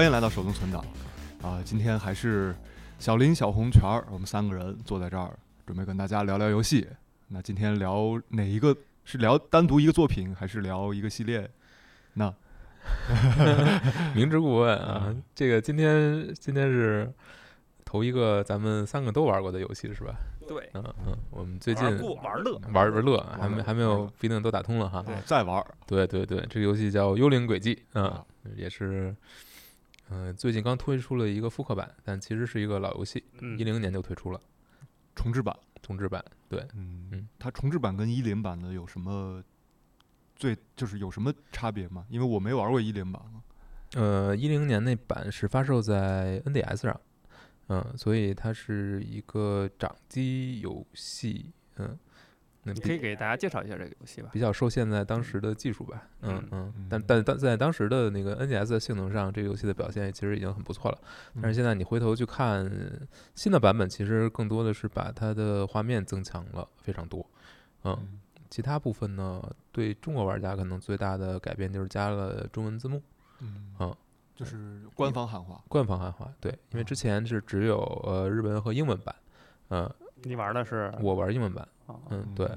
欢迎来到手动存档啊！今天还是小林、小红、全儿，我们三个人坐在这儿，准备跟大家聊聊游戏。那今天聊哪一个？是聊单独一个作品，还是聊一个系列？那 明知故问啊！这个今天今天是头一个咱们三个都玩过的游戏是吧？对，嗯嗯，我们最近玩乐玩玩乐，还没还没有不一定都打通了哈。啊再玩儿对对对，这个游戏叫《幽灵轨迹》嗯，也是，嗯、最近刚推出了一个复刻版，但其实是一个老游戏，嗯一零年就推出了重置版。重置版。对，嗯嗯它重置版跟一零版的有什么最就是有什么差别吗？因为我没玩过一零版啊。呃，一零年那版是发售在 NDS 上，嗯、所以它是一个掌机游戏，嗯、那你可以给大家介绍一下这个游戏吧？比较受限在当时的技术吧，嗯嗯嗯，但嗯但但在当时的那个 NDS 的性能上，这个游戏的表现其实已经很不错了。但是嗯现在你回头去看新的版本，其实更多的是把它的画面增强了非常多，嗯，嗯其他部分呢，对中国玩家可能最大的改变就是加了中文字幕，嗯嗯就是官方汉化。官方汉化，对，因为之哦前是只有呃日文和英文版，嗯、你玩的是我玩英文版，哦嗯，对，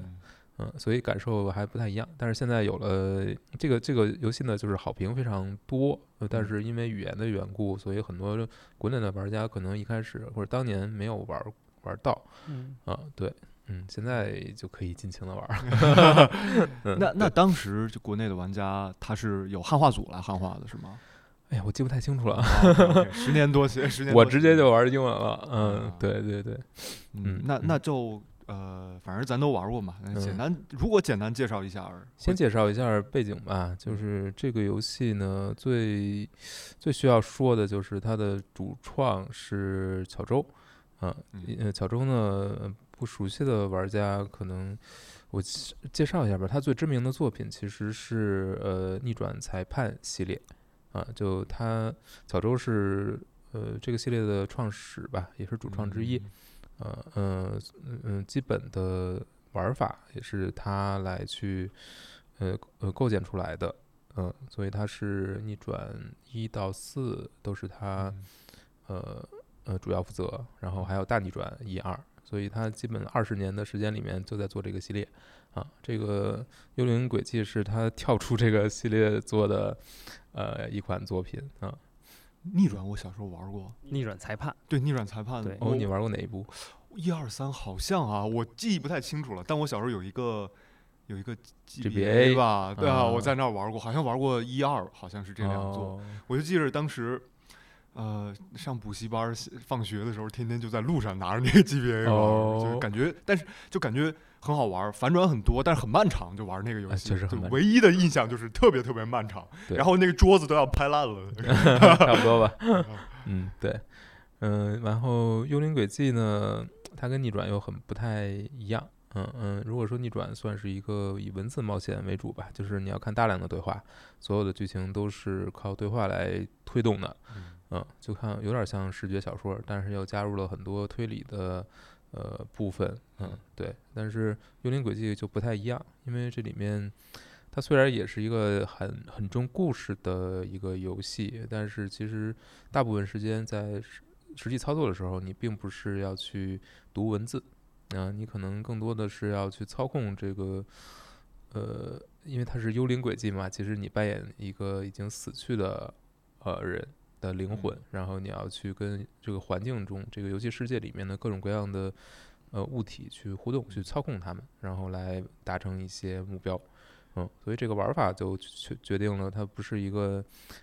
嗯，所以感受还不太一样。但是现在有了这个这个游戏呢，就是好评非常多，呃但嗯是因为语言的缘故，所以很多国内的玩家可能一开始或者当年没有玩玩到嗯，啊，对，嗯，现在就可以尽情的玩儿。嗯那那当时就国内的玩家他是有汉化组来汉化的是吗？哎呀，我记不太清楚了，十年多前，十年我直接就玩英文了。嗯啊，对对对，嗯嗯，那那。嗯就呃，反正咱都玩过嘛，那简。嗯单，如果简单介绍一下，先介绍一下背景吧，嗯。就是这个游戏呢，最最需要说的就是它的主创是巧周，啊，嗯呃，巧周呢，不熟悉的玩家可能我介介绍一下吧，他最知名的作品其实是呃逆转裁判系列，啊，就他小周是呃这个系列的创始吧，也是主创之一，嗯。呃嗯嗯，基本的玩法也是他来去呃呃构建出来的，嗯、所以他是逆转一到四都是他嗯。呃呃主要负责，然后还有大逆转一二，所以他基本二十年的时间里面就在做这个系列啊。这个幽灵轨迹是他跳出这个系列做的呃一款作品啊。逆转我小时候玩过，逆转裁判，对逆转裁判，对哦，你玩过哪一部？一二三好像啊，我记忆不太清楚了，但我小时候有一个有一个 GBA 吧，对啊，啊我在那儿玩过，好像玩过一二，好像是这两座，哦我就记着当时。呃，上补习班放学的时候，天天就在路上拿着那个 GBA 玩儿，就是哦感觉，但是就感觉很好玩儿，反转很多，但是很漫长，就玩那个游哎戏，确实很漫就唯一的印象就是特别特别漫长，然后那个桌子都要拍烂了。差不多吧。嗯，对，嗯，然后《幽灵轨迹》呢，它跟逆转又很不太一样。嗯嗯，如果说逆转算是一个以文字冒险为主吧，就是你要看大量的对话，所有的剧情都是靠对话来推动的。嗯，就看有点像视觉小说，但是又加入了很多推理的呃部分。嗯，对。但是《幽灵轨迹》就不太一样，因为这里面它虽然也是一个很很重故事的一个游戏，但是其实大部分时间在实实际操作的时候，你并不是要去读文字，啊、你可能更多的是要去操控这个，呃，因为它是幽灵轨迹嘛，其实你扮演一个已经死去的呃人的灵魂，然后你要去跟这个环境中这个游戏世界里面的各种各样的呃物体去互动，去操控它们，然后来达成一些目标。嗯，所以这个玩法就决决定了它不是一个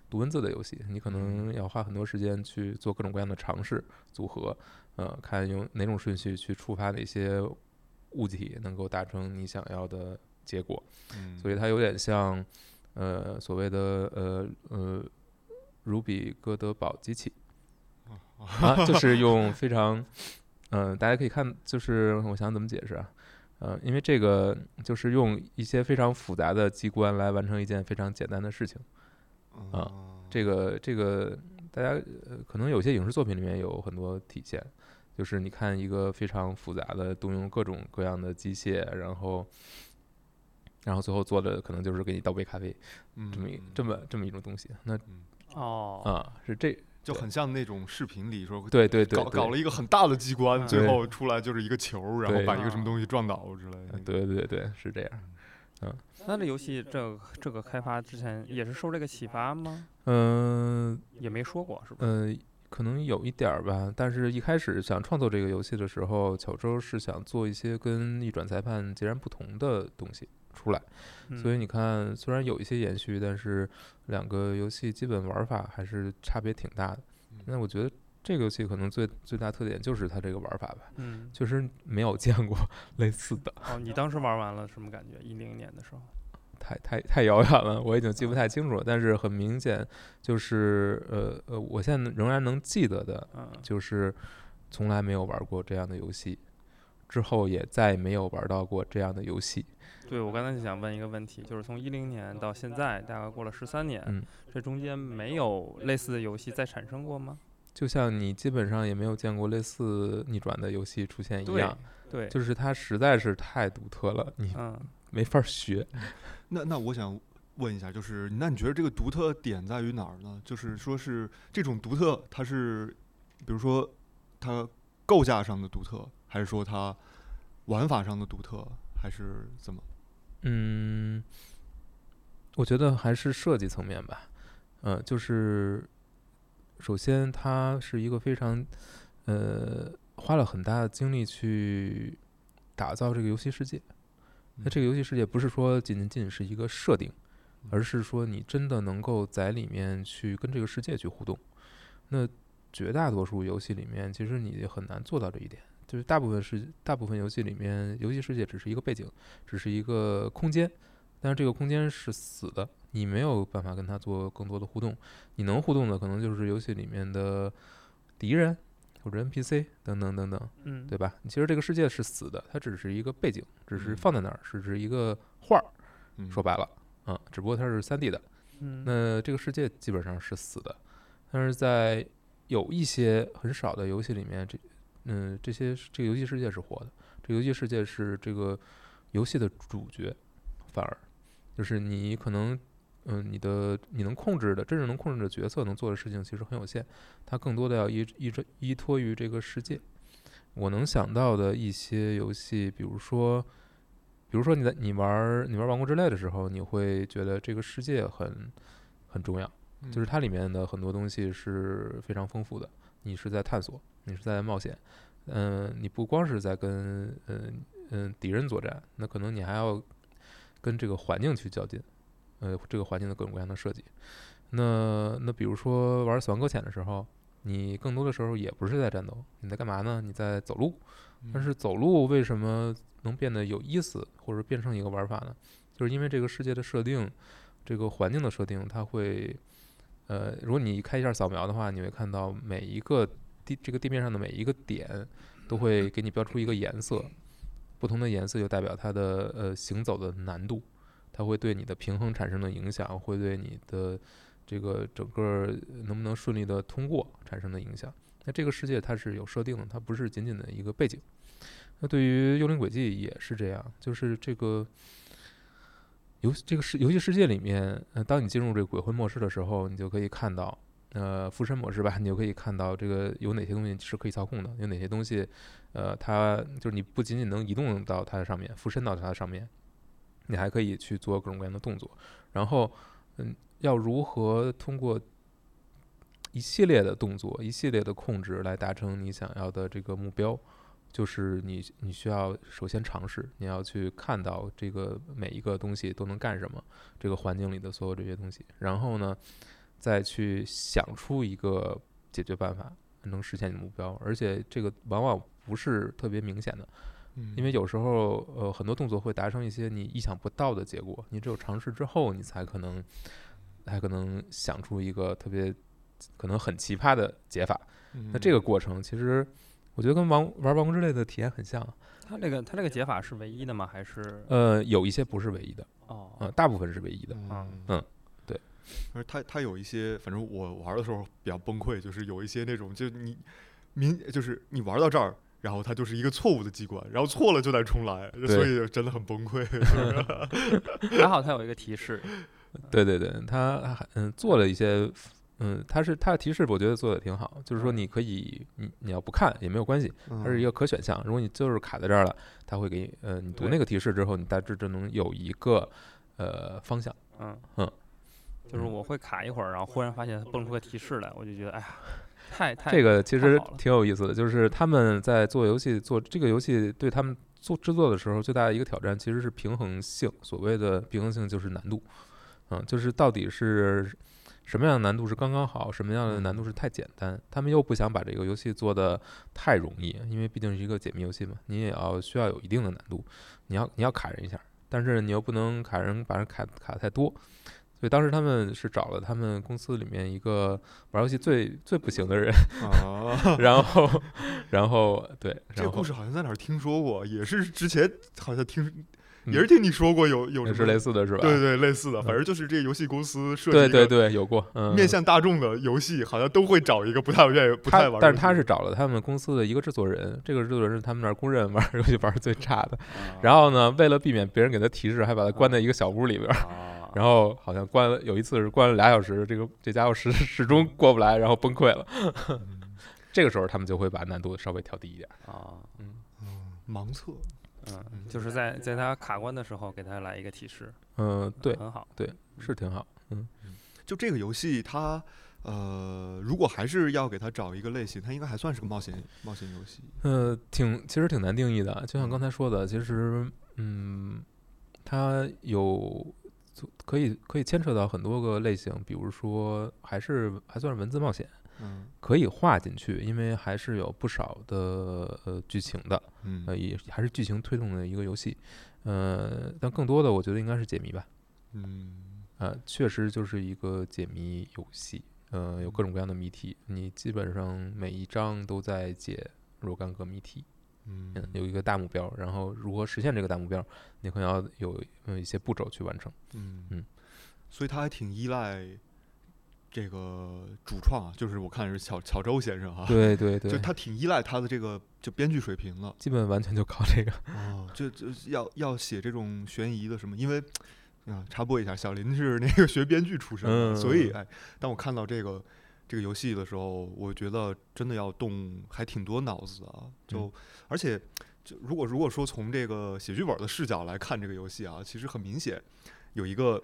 读文字的游戏，你可能要花很多时间去做各种各样的尝试组合，呃，看用哪种顺序去触发哪些物体能够达成你想要的结果。嗯所以它有点像，呃，所谓的呃呃，卢比哥德堡机器，啊，就是用非常，嗯、大家可以看，就是我想怎么解释啊，呃，因为这个就是用一些非常复杂的机关来完成一件非常简单的事情。啊这个这个大家呃可能有些影视作品里面有很多体现，就是你看一个非常复杂的动用各种各样的机械，然后然后最后做的可能就是给你倒杯咖啡这么一这么这么一种东西。那哦，啊，是这就很像那种视频里说对对对搞搞了一个很大的机关，嗯最后出来就是一个球，然后把一个什么东西撞倒之类的。对对对是这样。嗯那这游戏这这个开发之前也是受这个启发吗？嗯也没说过是吧？嗯？呃，可能有一点儿吧，但是一开始想创作这个游戏的时候，巧周是想做一些跟逆转裁判截然不同的东西出来。所以嗯你看，虽然有一些延续，但是两个游戏基本玩法还是差别挺大的。那我觉得这个游戏可能最最大特点就是它这个玩法吧，嗯，确实没有见过 类似的，哦，你当时玩完了什么感觉？一零年的时候，太太太遥远了，我已经记不太清楚了。但是很明显，就是呃呃，我现在仍然能记得的，嗯，就是从来没有玩过这样的游戏，之后也再没有玩到过这样的游戏。对我刚才就想问一个问题，就是从一零年到现在，大概过了十三年，嗯这中间没有类似的游戏再产生过吗？就像你基本上也没有见过类似逆转的游戏出现一样，对，就是它实在是太独特了，你嗯，没法学。那那我想问一下，就是那你觉得这个独特点在于哪儿呢？就是说是这种独特，它是比如说它构架上的独特，还是说它玩法上的独特，还是怎么？嗯，我觉得还是设计层面吧。呃，就是首先它是一个非常呃花了很大的精力去打造这个游戏世界。那这个游戏世界不是说仅仅是一个设定，而是说你真的能够在里面去跟这个世界去互动。那绝大多数游戏里面，其实你很难做到这一点。就是大部分是大部分游戏里面，游戏世界只是一个背景，只是一个空间，但是这个空间是死的，你没有办法跟它做更多的互动。你能互动的可能就是游戏里面的敌人或者 NPC 等等等等。嗯，对吧？其实这个世界是死的，它只是一个背景，只是嗯放在那儿，只是一个画儿。嗯说白了，啊，只不过它是三 D 的。嗯，那这个世界基本上是死的，但是在有一些很少的游戏里面，这嗯这些这个游戏世界是活的，这个游戏世界是这个游戏的主角，反而就是你可能。嗯，你的你能控制的真正能控制的角色能做的事情其实很有限，它更多的要依依着依托于这个世界。我能想到的一些游戏，比如说，比如说你在你玩儿你玩儿王国之泪的时候，你会觉得这个世界很很重要，嗯就是它里面的很多东西是非常丰富的。你是在探索，你是在冒险，嗯、你不光是在跟嗯嗯敌人作战，那可能你还要跟这个环境去较劲，呃，这个环境的各种各样的设计。那那比如说玩《死亡搁浅》的时候，你更多的时候也不是在战斗，你在干嘛呢？你在走路。但是走路为什么能变得有意思，或者变成一个玩法呢？就是因为这个世界的设定，这个环境的设定，它会，呃，如果你开一下扫描的话，你会看到每一个地这个地面上的每一个点都会给你标出一个颜色，不同的颜色就代表它的呃行走的难度，它会对你的平衡产生的影响，会对你的这个整个能不能顺利的通过产生的影响。那这个世界它是有设定的，它不是仅仅的一个背景。那对于《幽灵轨迹》也是这样，就是这个游这个世游戏世界里面，呃，当你进入这个鬼魂模式的时候，你就可以看到，呃，附身模式吧，你就可以看到这个有哪些东西是可以操控的，有哪些东西，呃，它就是你不仅仅能移动到它的上面，附身到它的上面，你还可以去做各种各样的动作。然后，嗯，要如何通过一系列的动作、一系列的控制来达成你想要的这个目标，就是你你需要首先尝试，你要去看到这个每一个东西都能干什么，这个环境里的所有这些东西，然后呢，再去想出一个解决办法，能实现你的目标，而且这个往往不是特别明显的，嗯。因为有时候呃很多动作会达成一些你意想不到的结果，你只有尝试之后，你才可能才可能想出一个特别可能很奇葩的解法。那这个过程其实我觉得跟王玩王国之类的体验很像，它这个它这个解法是唯一的吗？还是呃，有一些不是唯一的，哦呃，大部分是唯一的。嗯嗯对。而它它有一些，反正我玩的时候比较崩溃，就是有一些那种，就你明就是你玩到这儿，然后它就是一个错误的机关，然后错了就得重来，所以真的很崩溃。还好它有一个提示，对对对，他还嗯做了一些嗯，它是它的提示，我觉得做的挺好，就是说嗯你可以，你你要不看也没有关系，它是一个个可选项。如果你就是卡在这儿了，它会给你呃你读那个提示之后，你大致就能有一个呃方向。嗯嗯，就是我会卡一会儿，然后忽然发现蹦出个提示来，我就觉得哎呀，太太这个其实挺有意思的，就是他们在做游戏做这个游戏，对他们做制作的时候最大的一个挑战其实是平衡性。所谓的平衡性就是难度，嗯，就是到底是什么样的难度是刚刚好，什么样的难度是太简单。他们又不想把这个游戏做的太容易，因为毕竟是一个解密游戏嘛，你也要需要有一定的难度，你要你要卡人一下，但是你又不能卡人把人卡卡太多。所以当时他们是找了他们公司里面一个玩游戏最最不行的人，啊，然后，然后对，这个故事好像在哪儿听说过，也是之前好像听，嗯也是听你说过有有也是什么类似的是吧？对对类似的，嗯反正就是这个游戏公司设计对对对，有过，嗯，面向大众的游戏，好像都会找一个不太愿意、不太玩，但是他是找了他们公司的一个制作人，这个制作人是他们那儿公认玩 游戏玩儿最差的。然后后呢，为了避免别人给他提示，还把他关在一个小屋里边儿。啊，然后好像关了有一次是关了俩小时，这个这家伙始始终过不来，然后崩溃了。嗯 这个时候他们就会把难度稍微调低一点儿。啊，嗯嗯盲测，嗯嗯，就是在在他卡关的时候给他来一个提示，嗯，对，很好，是挺好。嗯，就这个游戏它。呃，如果还是要给它找一个类型，它应该还算是个冒险冒险游戏。呃，挺其实挺难定义的，就像刚才说的，其实嗯，它有可以可以牵扯到很多个类型，比如说还是还算是文字冒险，嗯。可以划进去，因为还是有不少的呃剧情的，嗯。呃也还是剧情推动的一个游戏，呃，但更多的我觉得应该是解谜吧，嗯。啊，确实就是一个解谜游戏，呃，有各种各样的谜题，你基本上每一章都在解若干个谜题。嗯。嗯，有一个大目标，然后如何实现这个大目标，你可能要有呃一些步骤去完成。嗯。嗯，所以它还挺依赖这个主创啊，就是我看是小小周先生哈，对对对，就他挺依赖他的这个就编剧水平了。基本完全就靠这个。哦，就就要要写这种悬疑的什么，因为啊，插播一下，小林是那个学编剧出身的，所以嗯哎，当我看到这个这个游戏的时候，我觉得真的要动还挺多脑子啊，就、嗯而且就如果如果说从这个写剧本的视角来看这个游戏啊，其实很明显有一个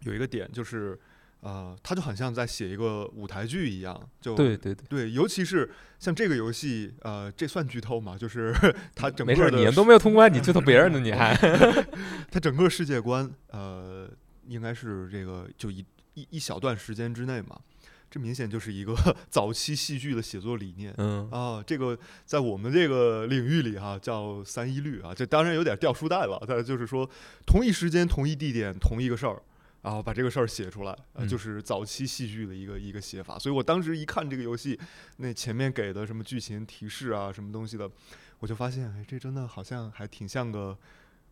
有一个点就是。呃，它就很像在写一个舞台剧一样，就对对对，对，尤其是像这个游戏，呃，这算剧透吗？就是 它整没事儿，个的你都没有通关，你剧透别人呢，你还 它整个世界观，呃，应该是这个就一一一小段时间之内嘛，这明显就是一个 早期戏剧的写作理念。嗯啊，这个在我们这个领域里哈、叫三一律啊，这当然有点掉书袋了。但就是说，同一时间、同一地点、同一个事儿，然后把这个事儿写出来，就是早期戏剧的一个一个写法。所以我当时一看这个游戏，那前面给的什么剧情提示啊，什么东西的，我就发现，哎，这真的好像还挺像个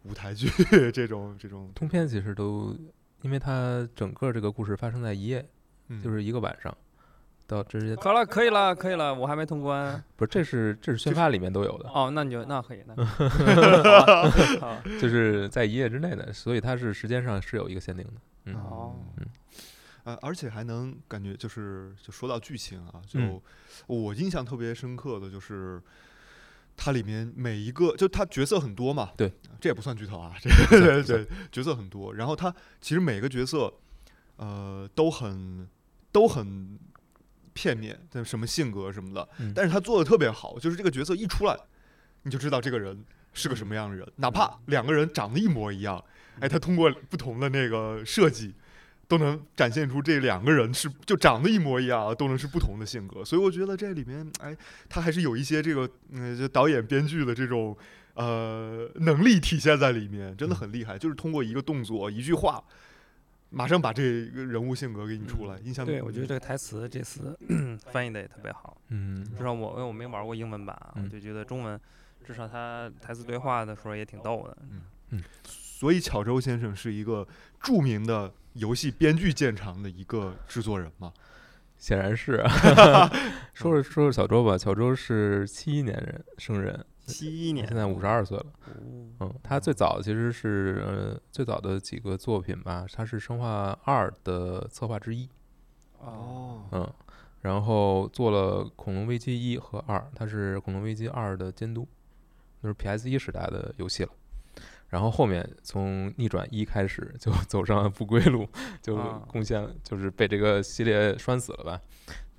舞台剧这种 这种，通篇其实都，因为它整个这个故事发生在一夜，嗯就是一个晚上，到直接好了，可以了，可以了，我还没通关。不是，这是这是宣发里面都有的，哦，那你就那可以，那 就是在一夜之内的，所以它是时间上是有一个限定的。嗯。哦，嗯。呃，而且还能感觉就是，就说到剧情啊，就、嗯。我印象特别深刻的就是，它里面每一个就它角色很多嘛，对，这也不算剧透啊，这算对对角色很多，然后它其实每个角色，呃，都很都很片面，但什么性格什么的，嗯但是他做的特别好，就是这个角色一出来，你就知道这个人是个什么样的人，哪怕两个人长得一模一样，哎，他通过不同的那个设计，都能展现出这两个人是就长得一模一样啊，都能是不同的性格。所以我觉得这里面，哎，他还是有一些这个，嗯，就导演编剧的这种呃能力体现在里面，真的很厉害。就是通过一个动作、一句话，马上把这个人物性格给你出来。印象对，我觉得这个台词这次 翻译的也特别好。嗯至少我因为我没玩过英文版啊，我嗯就觉得中文至少他台词对话的时候也挺逗的。嗯所以巧周先生是一个著名的游戏编剧见长的一个制作人嘛。显然是。说 说说说小周吧，小周是七一年人生人，七一年，现在五十二岁了。哦嗯，他最早其实是呃最早的几个作品吧，他是《生化二》的策划之一。哦，嗯，然后做了《恐龙危机一》和二，他是《恐龙危机二》的监督，就是 PS 一时代的游戏了。然后后面从逆转一开始就 走上了不归路，就啊贡献就是被这个系列拴死了吧。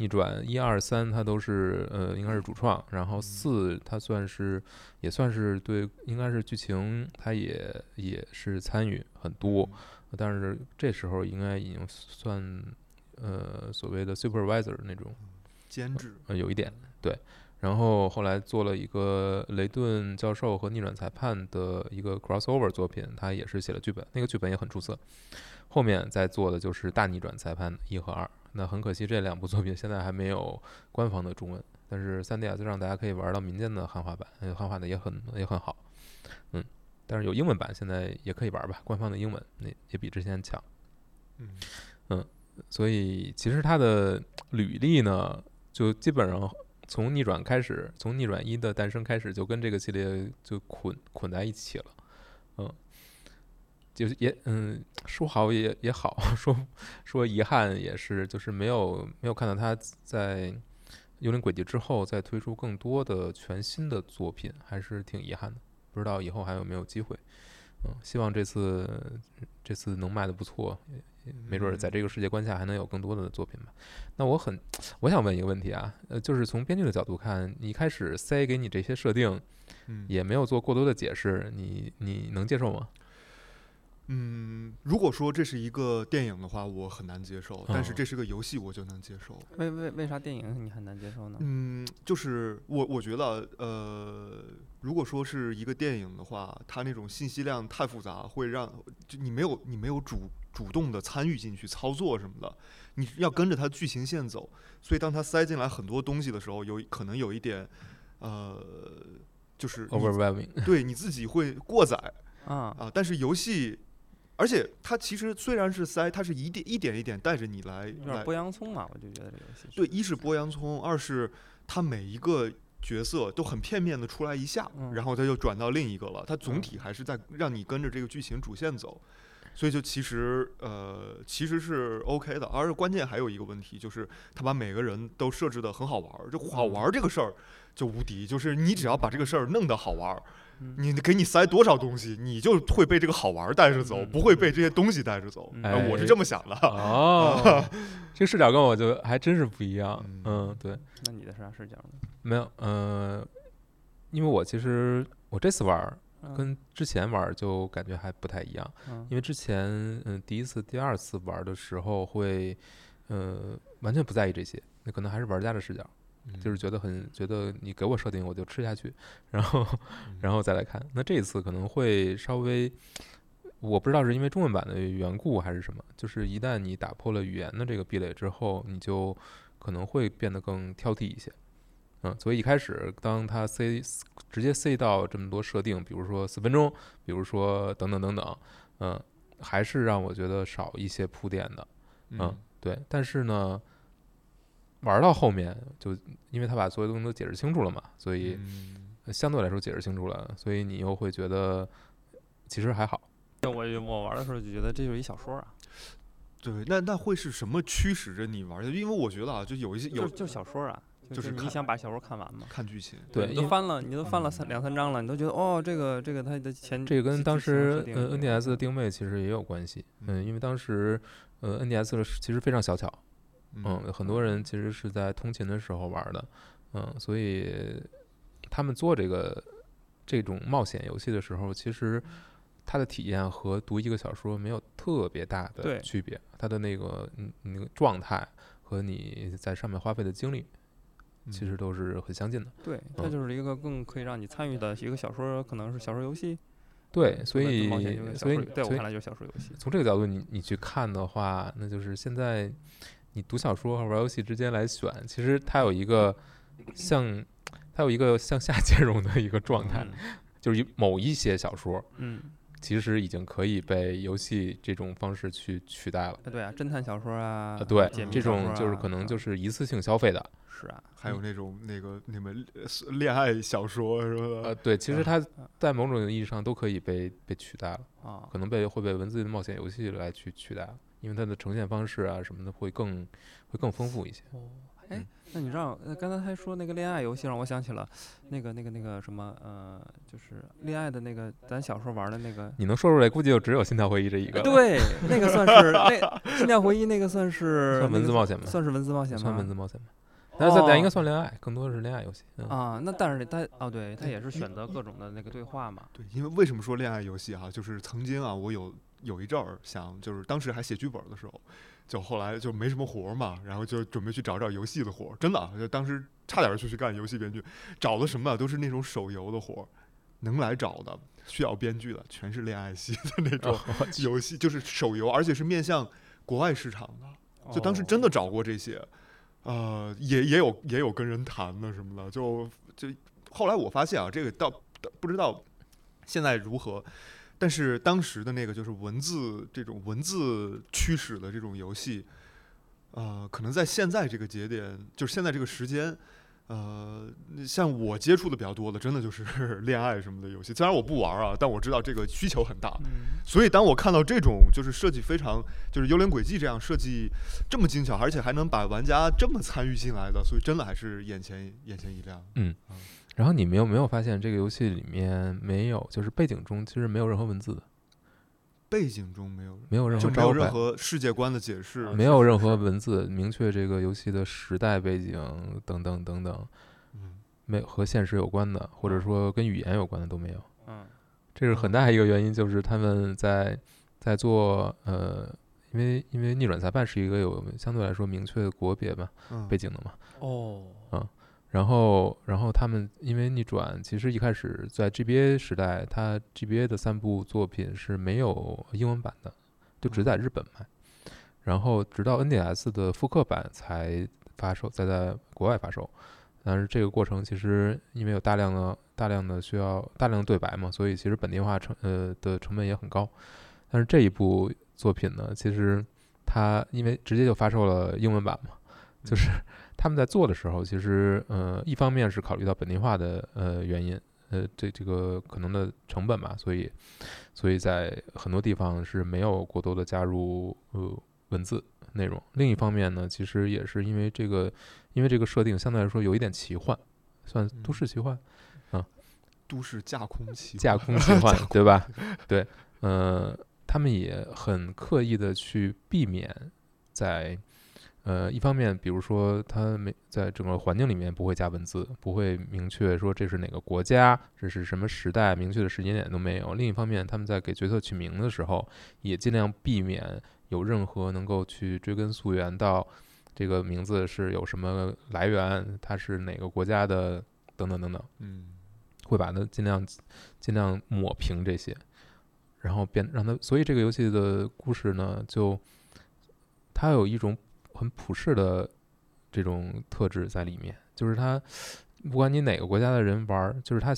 逆转一二三它都是呃应该是主创，然后四它算是也算是对应该是剧情它也也是参与很多，但是这时候应该已经算呃所谓的 supervisor 那种监制，呃，有一点对。然后后来做了一个雷顿教授和逆转裁判的一个 crossover 作品，他也是写了剧本，那个剧本也很出色。后面再做的就是大逆转裁判一和二，那很可惜这两部作品现在还没有官方的中文，但是 3DS 上大家可以玩到民间的汉化版，呃汉化的也很也很好，嗯，但是有英文版现在也可以玩吧，官方的英文那也比之前强。嗯所以其实它的履历呢，就基本上从逆转开始，从逆转一的诞生开始，就跟这个系列就捆捆在一起了，嗯，就是也嗯说好也也好，说说遗憾也是，就是没有没有看到他在《幽灵轨迹》之后再推出更多的全新的作品，还是挺遗憾的。不知道以后还有没有机会，嗯，希望这次这次能卖的不错，没准儿在这个世界观下还能有更多的作品吧。那我很，我想问一个问题啊，呃，就是从编剧的角度看，你一开始塞给你这些设定，嗯也没有做过多的解释，你你能接受吗？嗯，如果说这是一个电影的话，我很难接受；但是嗯这是个游戏，我就能接受。为为为啥电影你很难接受呢？嗯，就是我我觉得，呃，如果说是一个电影的话，它那种信息量太复杂，会让就你没有你没有主主动的参与进去操作什么的，你要跟着它剧情线走。所以当它塞进来很多东西的时候，有可能有一点，呃，就是 overwhelming，对你自己会过载啊，啊。但是游戏，而且它其实虽然是塞，它是一点一点一点带着你来来有点剥洋葱嘛，我就觉得这个游戏。对，一是剥洋葱，二是它每一个角色都很片面的出来一下，嗯然后它就转到另一个了。它总嗯体还是在让你跟着这个剧情主线走，所以就其实呃其实是 OK 的。而且关键还有一个问题就是，他把每个人都设置的很好玩儿，就好玩儿这个事儿就无敌，就是你只要把这个事儿弄得好玩儿。嗯你给你塞多少东西，你就会被这个好玩儿带着走，嗯不会被这些东西带着走。嗯呃我是哎这么想的。哦，这个视角跟我就还真是不一样。嗯嗯，对，那你的是啥视角呢？没有，呃，因为我其实我这次玩儿嗯跟之前玩儿就感觉还不太一样，嗯因为之前嗯第一次、第二次玩儿的时候会呃完全不在意这些，那可能还是玩家的视角，就是觉得很觉得你给我设定我就吃下去，然后然后再来看。那这一次可能会稍微，我不知道是因为中文版的缘故还是什么，就是一旦你打破了语言的这个壁垒之后，你就可能会变得更挑剔一些。嗯，所以一开始当他塞直接塞到这么多设定，比如说四分钟，比如说等等等等，嗯，还是让我觉得少一些铺垫的。嗯，对，但是呢，玩到后面就因为他把所有东西都解释清楚了嘛，所以相对来说解释清楚了，所以你又会觉得其实还好。我我玩的时候就觉得这就是一小说啊，对，那那会是什么驱使着你玩？因为我觉得啊，就有一些有就就是小说啊，就是你想把小说看完嘛。看剧情，对你都翻了，你都翻了三两三章了，你都觉得哦，这个这个它的前这个跟当时呃 NDS 的定位其实也有关系，嗯，因为当时呃 NDS 的其实非常小巧，嗯，很多人其实是在通勤的时候玩的，嗯，所以他们做这个这种冒险游戏的时候，其实它的体验和读一个小说没有特别大的区别，它的那个嗯那个状态和你在上面花费的精力嗯其实都是很相近的。对，它嗯就是一个更可以让你参与的一个小说，可能是小说游戏。对，所以所以在我看来就是小说游戏。从这个角度你你去看的话，那就是现在你读小说和玩游戏之间来选，其实它有一个向它有一个向下 兼容的一个状态，嗯就是一某一些小说嗯，其实已经可以被游戏这种方式去取代了。啊对啊，侦探小说啊，啊，对这种就是啊可能就啊是一次性消费的。是啊，还有那种那个你们恋爱小说是呃，吧？对，其实啊它在某种意义上都可以被被取代了，啊，可能被会被文字的冒险游戏来去取代了。因为它的呈现方式啊什么的会更会更丰富一些。哦，哎嗯，那你让呃刚才还说那个恋爱游戏，让我想起了那个那个那个什么呃，就是恋爱的那个咱小时候玩的那个。你能说出来，估计就只有《心跳回忆》这一个。对，那个算是那心跳回忆，那个算是 算文字冒险吗，算是文字冒险吗？算文字冒险吗。但是咱应该哦算恋爱，更多的是恋爱游戏。嗯，啊，那但是他哦，对他也是选择各种的那个对话嘛。对，因为为什么说恋爱游戏哈、就是曾经啊，我有有一阵儿想，就是当时还写剧本的时候，就后来就没什么活儿嘛，然后就准备去找找游戏的活儿。真的，就当时差点就去干游戏编剧，找的什么啊都是那种手游的活儿，能来找的需要编剧的全是恋爱系的那种 游戏，就是手游，而且是面向国外市场的。就当时哦真的找过这些，呃，也也有也有跟人谈的什么的，就就后来我发现啊，这个到到不知道现在如何，但是当时的那个就是文字这种文字驱使的这种游戏，呃，可能在现在这个节点，就是现在这个时间。呃，像我接触的比较多的，真的就是 恋爱什么的游戏。虽然我不玩啊，但我知道这个需求很大。嗯所以当我看到这种就是设计非常就是幽灵轨迹这样设计这么精巧，而且还能把玩家这么参与进来的，所以真的还是眼前眼前一亮。然后你们有没有发现这个游戏里面没有，就是背景中其实没有任何文字的，背景中没有没有任就没有任何招牌，何世界观的解释，没有任何文字明确这个游戏的时代背景等等等等，嗯没和现实有关的，或者说跟语言有关的都没有。嗯这是很大一个原因，就是他们在在做呃，因为因为逆转裁判是一个有相对来说明确的国别吧嗯背景的嘛，哦然后然后他们因为逆转，其实一开始在 GBA 时代，它 GBA 的三部作品是没有英文版的，就只在日本卖，然后直到 NDS 的复刻版才发售，再在国外发售。但是这个过程其实因为有大量的大量的需要大量的对白嘛，所以其实本地化成呃的成本也很高。但是这一部作品呢，其实它因为直接就发售了英文版嘛，就是他们在做的时候，其实呃一方面是考虑到本地化的呃原因，呃这这个可能的成本吧，所以所以在很多地方是没有过多的加入呃文字内容。另一方面呢，其实也是因为这个因为这个设定相对来说有一点奇幻，算都市奇幻。嗯都市架空奇架幻空奇幻，对吧？对，呃，他们也很刻意的去避免在，呃，一方面，比如说他没在整个环境里面不会加文字，不会明确说这是哪个国家，这是什么时代，明确的时间点都没有。另一方面，他们在给角色取名的时候，也尽量避免有任何能够去追根溯源到这个名字是有什么来源，它是哪个国家的，等等等等。嗯会把它尽量尽量抹平这些，然后变让它，所以这个游戏的故事呢，就它有一种很普世的这种特质在里面，就是他不管你哪个国家的人玩儿，就是他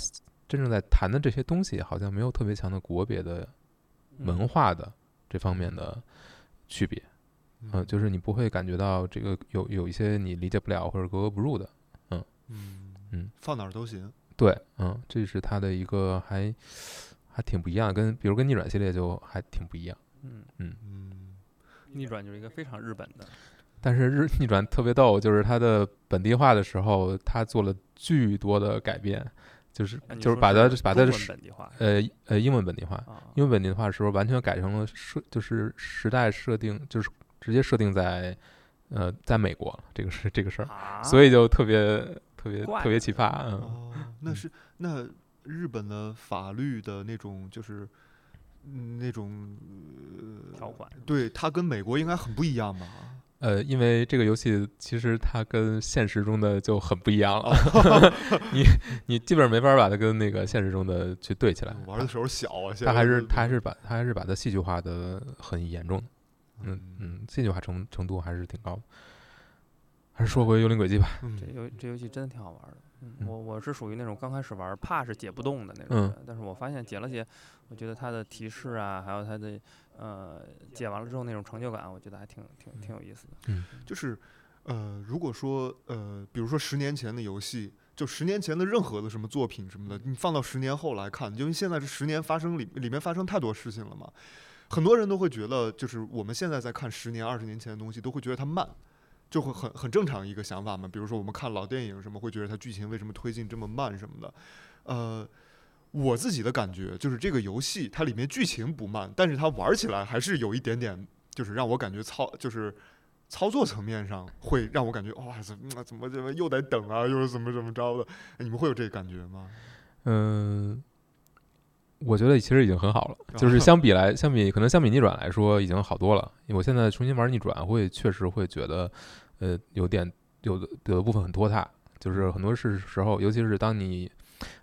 真正在谈的这些东西，好像没有特别强的国别的文化的这方面的区别，嗯、就是你不会感觉到这个有有一些你理解不了或者格格不入的，嗯嗯，放哪儿都行。对，嗯，这是他的一个还还挺不一样的，跟比如跟逆转系列就还挺不一样。嗯，嗯。逆转就是一个非常日本的，但是日逆转特别逗，就是它的本地化的时候，它做了巨多的改变，就是就是把它把它的呃呃英文本地化，啊，英文本地化的时候完全改成了设就是时代设定，就是直接设定在呃在美国，这个是这个事儿，啊所以就特别特别特别奇葩，嗯。哦，那是那日本的法律的那种就是。嗯那种呃条款对它跟美国应该很不一样吧？呃，因为这个游戏其实它跟现实中的就很不一样了，你你基本上没法把它跟那个现实中的去对起来。玩的时候小啊，现它还是在都它还是把它还是把它戏剧化的很严重，嗯嗯，戏剧化程程度还是挺高的。还是说回《幽灵轨迹》吧，嗯这游这游戏真的挺好玩的。嗯，嗯我我是属于那种刚开始玩儿怕是解不动的那种但是我发现解了解，我觉得它的提示啊，还有它的呃解完了之后那种成就感，我觉得还挺挺挺有意思的。就是，呃，如果说呃，比如说十年前的游戏，就十年前的任何的什么作品什么的，你放到十年后来看，因为现在这十年发生里里面发生太多事情了嘛，很多人都会觉得，就是我们现在在看十年、二十年前的东西，都会觉得它慢，就会很很正常一个想法嘛。比如说我们看老电影什么，会觉得它剧情为什么推进这么慢什么的。呃，我自己的感觉就是这个游戏它里面剧情不慢，但是它玩起来还是有一点点，就是让我感觉操，就是操作层面上会让我感觉哇，怎么怎么怎么又得等啊，又是怎么怎么着的？你们会有这个感觉吗？嗯，我觉得其实已经很好了，就是相比来，相比可能相比逆转来说，已经好多了。我现在重新玩逆转，会确实会觉得，呃，有点有的有的部分很拖沓，就是很多是时候，尤其是当你，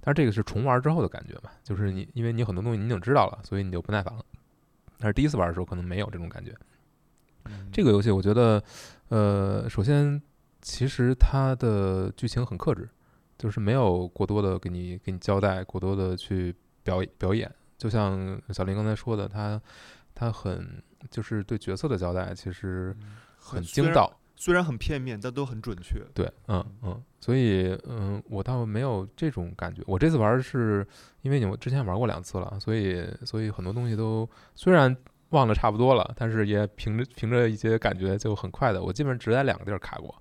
但是这个是重玩之后的感觉嘛，就是你因为你很多东西你已经知道了，所以你就不耐烦了。但是第一次玩的时候可能没有这种感觉。这个游戏我觉得，呃，首先其实它的剧情很克制。就是没有过多的给你给你交代，过多的去表表演。就像小林刚才说的，他他很就是对角色的交代其实很精到，虽然很片面，但都很准确。对，嗯嗯，所以嗯，我倒没有这种感觉。我这次玩是因为你之前玩过两次了，所以所以很多东西都虽然忘了差不多了，但是也凭着凭着一些感觉就很快的。我基本上只在两个地儿卡过。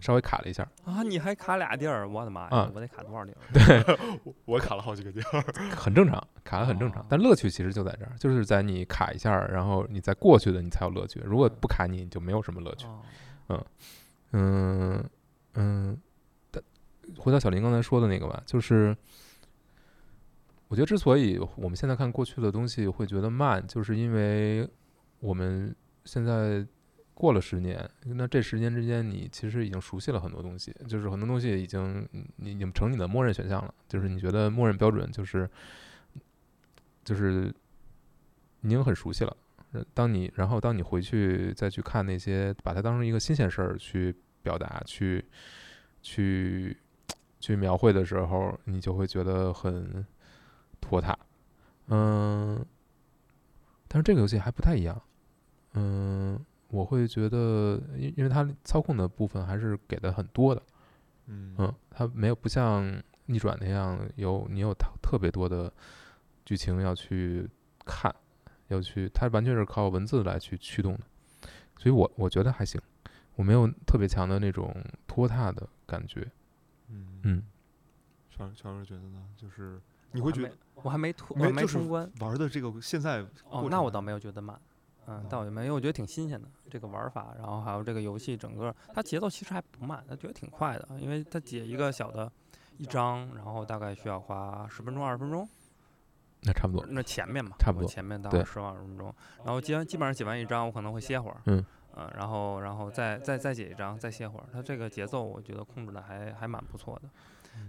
稍微卡了一下啊！你还卡俩地儿，我的妈呀！我得卡多少地儿？对，我卡了好几个地儿，很正常，卡的很正常。但乐趣其实就在这儿，就是在你卡一下，然后你再过去的，你才有乐趣。如果不卡你，你就没有什么乐趣。嗯嗯嗯。但回到小林刚才说的那个吧，就是我觉得之所以我们现在看过去的东西会觉得慢，就是因为我们现在。过了十年，那这十年之间，你其实已经熟悉了很多东西，就是很多东西已经你已经成你的默认选项了，就是你觉得默认标准就是就是已经很熟悉了。当你然后当你回去再去看那些，把它当成一个新鲜事儿去表达、去去去描绘的时候，你就会觉得很拖沓。嗯，但是这个游戏还不太一样。嗯。我会觉得，因因为它操控的部分还是给的很多的，嗯嗯，它没有不像逆转那样有你有特特别多的剧情要去看，要去，它完全是靠文字来去驱动的，所以我我觉得还行，我没有特别强的那种拖沓的感觉，嗯嗯，乔乔哥觉得呢？就是你会觉得我还没拖，没没通关玩的这个现在哦，那我倒没有觉得慢。嗯，但我就没，因为我觉得挺新鲜的这个玩法，然后还有这个游戏整个，它节奏其实还不慢，它觉得挺快的，因为它解一个小的一章，然后大概需要花十分钟二十分钟，那差不多，那前面嘛，差不多前面大概十二十分钟，然后解基本上解完一张，我可能会歇会儿，嗯，嗯，然后然后再再再解一张，再歇会儿，它这个节奏我觉得控制的还还蛮不错的，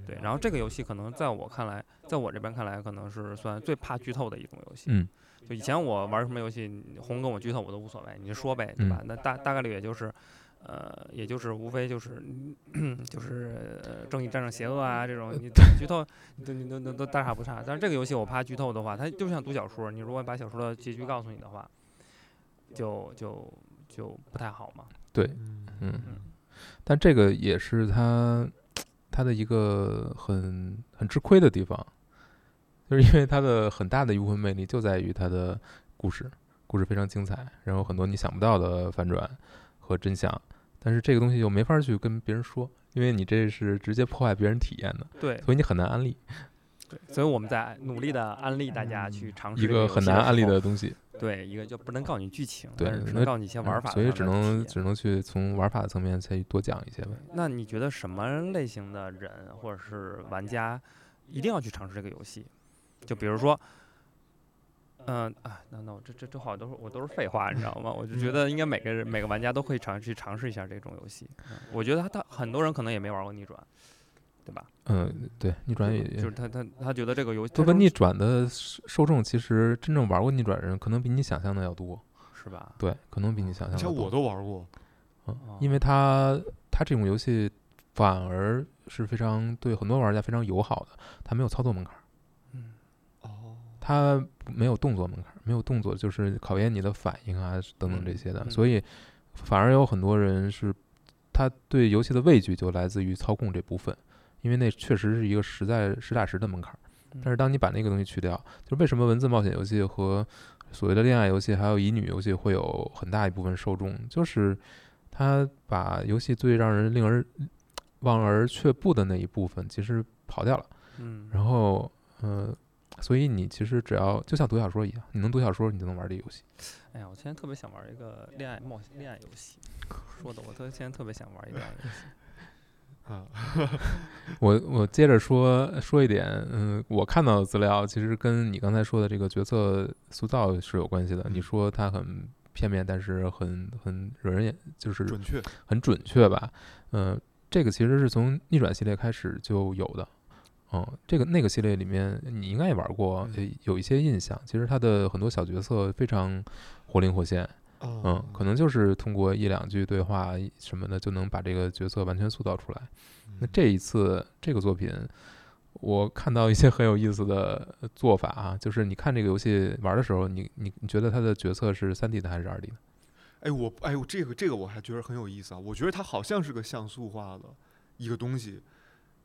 对，然后这个游戏可能在我看来，在我这边看来，可能是算最怕剧透的一种游戏，嗯。就以前我玩什么游戏，红跟我剧透我都无所谓，你就说呗，对吧？那大大概率也就是，呃，也就是无非就是，就是正义战胜邪恶啊这种，你剧透都都都都大差不差。但是这个游戏我怕剧透的话，它就像读小说，你如果把小说的结局告诉你的话，就就就不太好嘛。对，嗯，但这个也是它它的一个很很吃亏的地方。就是因为它的很大的一部分魅力就在于它的故事，故事非常精彩，然后很多你想不到的反转和真相，但是这个东西又没法去跟别人说，因为你这是直接破坏别人体验的，对，所以你很难安利。对，所以我们在努力的安利大家去尝试一个很难安利的东西。对，一个就不能告诉你剧情，对，只能告诉你一些玩法，所以只能只能去从玩法层面再多讲一些呗。那你觉得什么类型的人或者是玩家一定要去尝试这个游戏？就比如说，嗯啊，那那我这这这话都是我都是废话，你知道吗？我就觉得应该每个人每个玩家都会尝去尝试一下这种游戏。我觉得他他很多人可能也没玩过逆转，对吧？嗯，对，逆转也就是他他他觉得这个游戏。不过逆转的受众其实真正玩过逆转的人可能比你想象的要多，是吧？对，可能比你想象。像我都玩过，嗯，因为他他这种游戏反而是非常对很多玩家非常友好的，他没有操作门槛。它没有动作门槛，没有动作就是考验你的反应啊等等这些的，所以反而有很多人是他对游戏的畏惧就来自于操控这部分，因为那确实是一个实在实打实的门槛。但是当你把那个东西去掉，就为什么文字冒险游戏和所谓的恋爱游戏还有乙女游戏会有很大一部分受众，就是他把游戏最让人令人望而却步的那一部分其实跑掉了。嗯，然后，呃，所以你其实只要就像读小说一样，你能读小说，你就能玩这游戏。哎呀，我现在特别想玩一个恋爱冒险恋爱游戏，说的我特现在特别想玩一个恋爱游戏。啊，我我接着说说一点，嗯，我看到的资料其实跟你刚才说的这个角色塑造是有关系的。你说它很片面，但是很很惹人眼，就是准确，很准确吧？嗯，这个其实是从逆转系列开始就有的。嗯，这个那个系列里面你应该也玩过，有一些印象。其实它的很多小角色非常活灵活现。嗯，可能就是通过一两句对话什么的，就能把这个角色完全塑造出来。那这一次这个作品，我看到一些很有意思的做法啊，就是你看这个游戏玩的时候，你你你觉得它的角色是三 D 的还是二 D 的？哎，我哎呦，这个这个我还觉得很有意思啊。我觉得它好像是个像素化的一个东西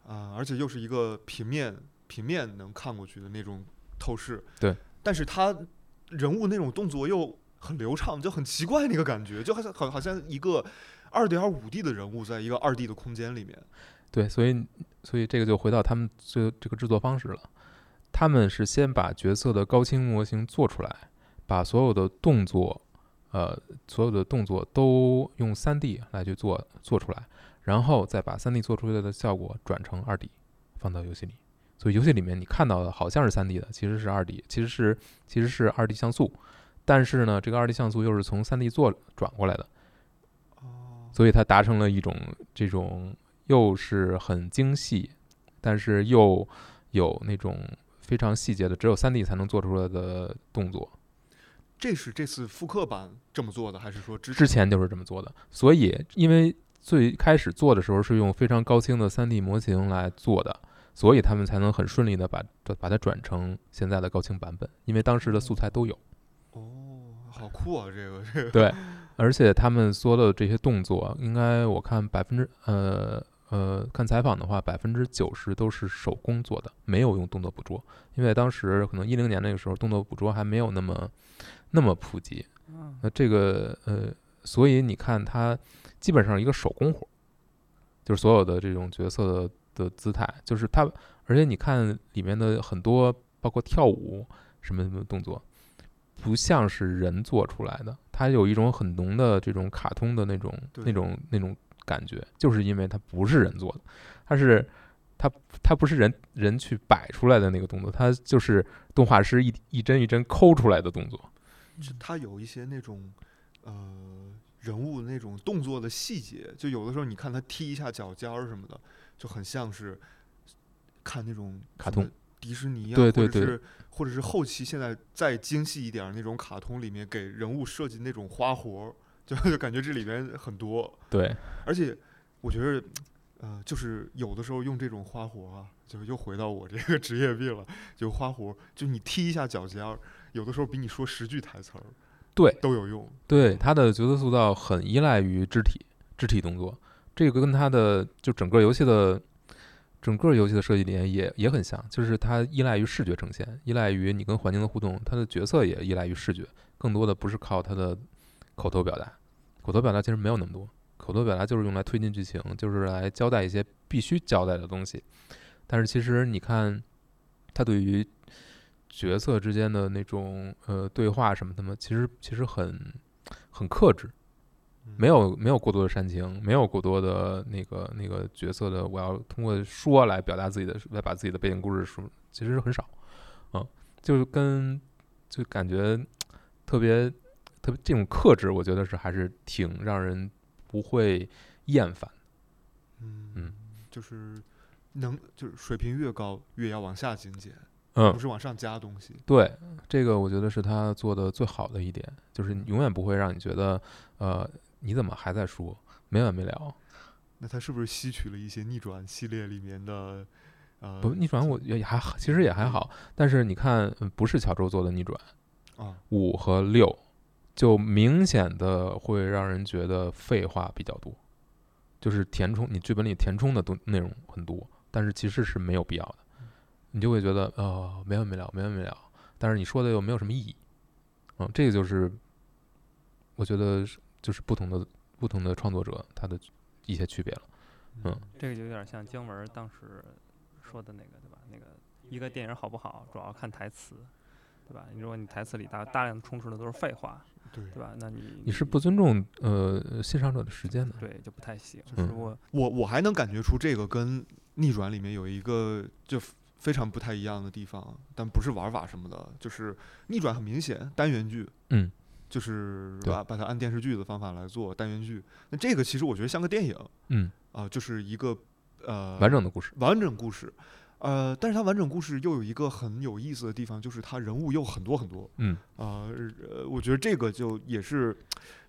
啊，而且又是一个平面平面能看过去的那种透视。对，但是他人物那种动作又。很流畅，就很奇怪那个感觉，就好像好好像一个二点五 D 的人物在一个二 D 的空间里面。对，所以所以这个就回到他们这这个制作方式了。他们是先把角色的高清模型做出来，把所有的动作，呃，所有的动作都用三 D 来去做做出来，然后再把三 D 做出来的效果转成二 D 放到游戏里。所以游戏里面你看到的好像是三 D 的，其实是二 D，其实是其实是二 D 像素。但是呢，这个二 D 像素又是从三 D 做转过来的，所以它达成了一种这种又是很精细，但是又有那种非常细节的，只有三 D 才能做出来的动作。这是这次复刻版这么做的，还是说之之前就是这么做的？所以，因为最开始做的时候是用非常高清的三 D 模型来做的，所以他们才能很顺利的把把它转成现在的高清版本，因为当时的素材都有。哦，好酷啊！这个这个对，而且他们说的这些动作，应该我看百分之呃呃看采访的话，百分之九十都是手工做的，没有用动作捕捉，因为当时可能一零年那个时候动作捕捉还没有那么那么普及。那这个呃，所以你看它基本上一个手工活，就是所有的这种角色的的姿态，就是他，而且你看里面的很多，包括跳舞什么什么动作。不像是人做出来的，它有一种很浓的这种卡通的那种、那种、那种感觉，就是因为它不是人做的，它是它它不是人人去摆出来的那个动作，它就是动画师一一帧一帧抠出来的动作。它有一些那种呃人物那种动作的细节，就有的时候你看他踢一下脚尖儿什么的，就很像是看那种卡通。迪士尼啊，或者是或者是后期现在再精细一点那种卡通里面给人物设计那种花活，就就感觉这里边很多。对，而且我觉得，呃，就是有的时候用这种花活啊，就又回到我这个 职业病了。就花活，就你踢一下脚尖儿，有的时候比你说十句台词儿，对，都有用。对，他的角色塑造很依赖于肢体肢体动作，这个跟他的就整个游戏的。整个游戏的设计理念也也很像，就是它依赖于视觉呈现，依赖于你跟环境的互动。他的角色也依赖于视觉，更多的不是靠他的口头表达。口头表达其实没有那么多，口头表达就是用来推进剧情，就是来交代一些必须交代的东西。但是其实你看，他对于角色之间的那种呃对话什么的嘛，其实其实很很克制。没有没有过多的煽情，没有过多的那个那个角色的，我要通过说来表达自己的，来把自己的背景故事说，其实很少，嗯，就是跟就感觉特别特别这种克制，我觉得是还是挺让人不会厌烦，嗯嗯，就是能就是水平越高，越要往下精简，嗯，不是往上加东西，对，这个我觉得是他做的最好的一点，就是永远不会让你觉得呃。你怎么还在说没完没了？那他是不是吸取了一些逆转系列里面的？呃，不，逆转我也还其实也还好。但是你看，不是乔周做的逆转啊，五和六就明显的会让人觉得废话比较多，就是填充你剧本里填充的东内容很多，但是其实是没有必要的。你就会觉得呃没完没了，没完没了。但是你说的又没有什么意义嗯，这个就是我觉得是就是不同的不同的创作者他的一些区别了。嗯，这个就有点像姜文当时说的那个，对吧？那个一个电影好不好，主要看台词，对吧？如果你台词里大大量充斥的都是废话，对对吧？那你你是不尊重呃欣赏者的时间的。对就不太行。嗯如果我我还能感觉出这个跟逆转里面有一个就非常不太一样的地方，但不是玩法什么的，就是逆转很明显单元剧，嗯，就是把把它按电视剧的方法来做单元剧。那这个其实我觉得像个电影嗯，啊、就是一个呃完整的故事。完整故事。呃，但是它完整故事又有一个很有意思的地方，就是它人物又很多很多嗯，啊、呃，我觉得这个就也是，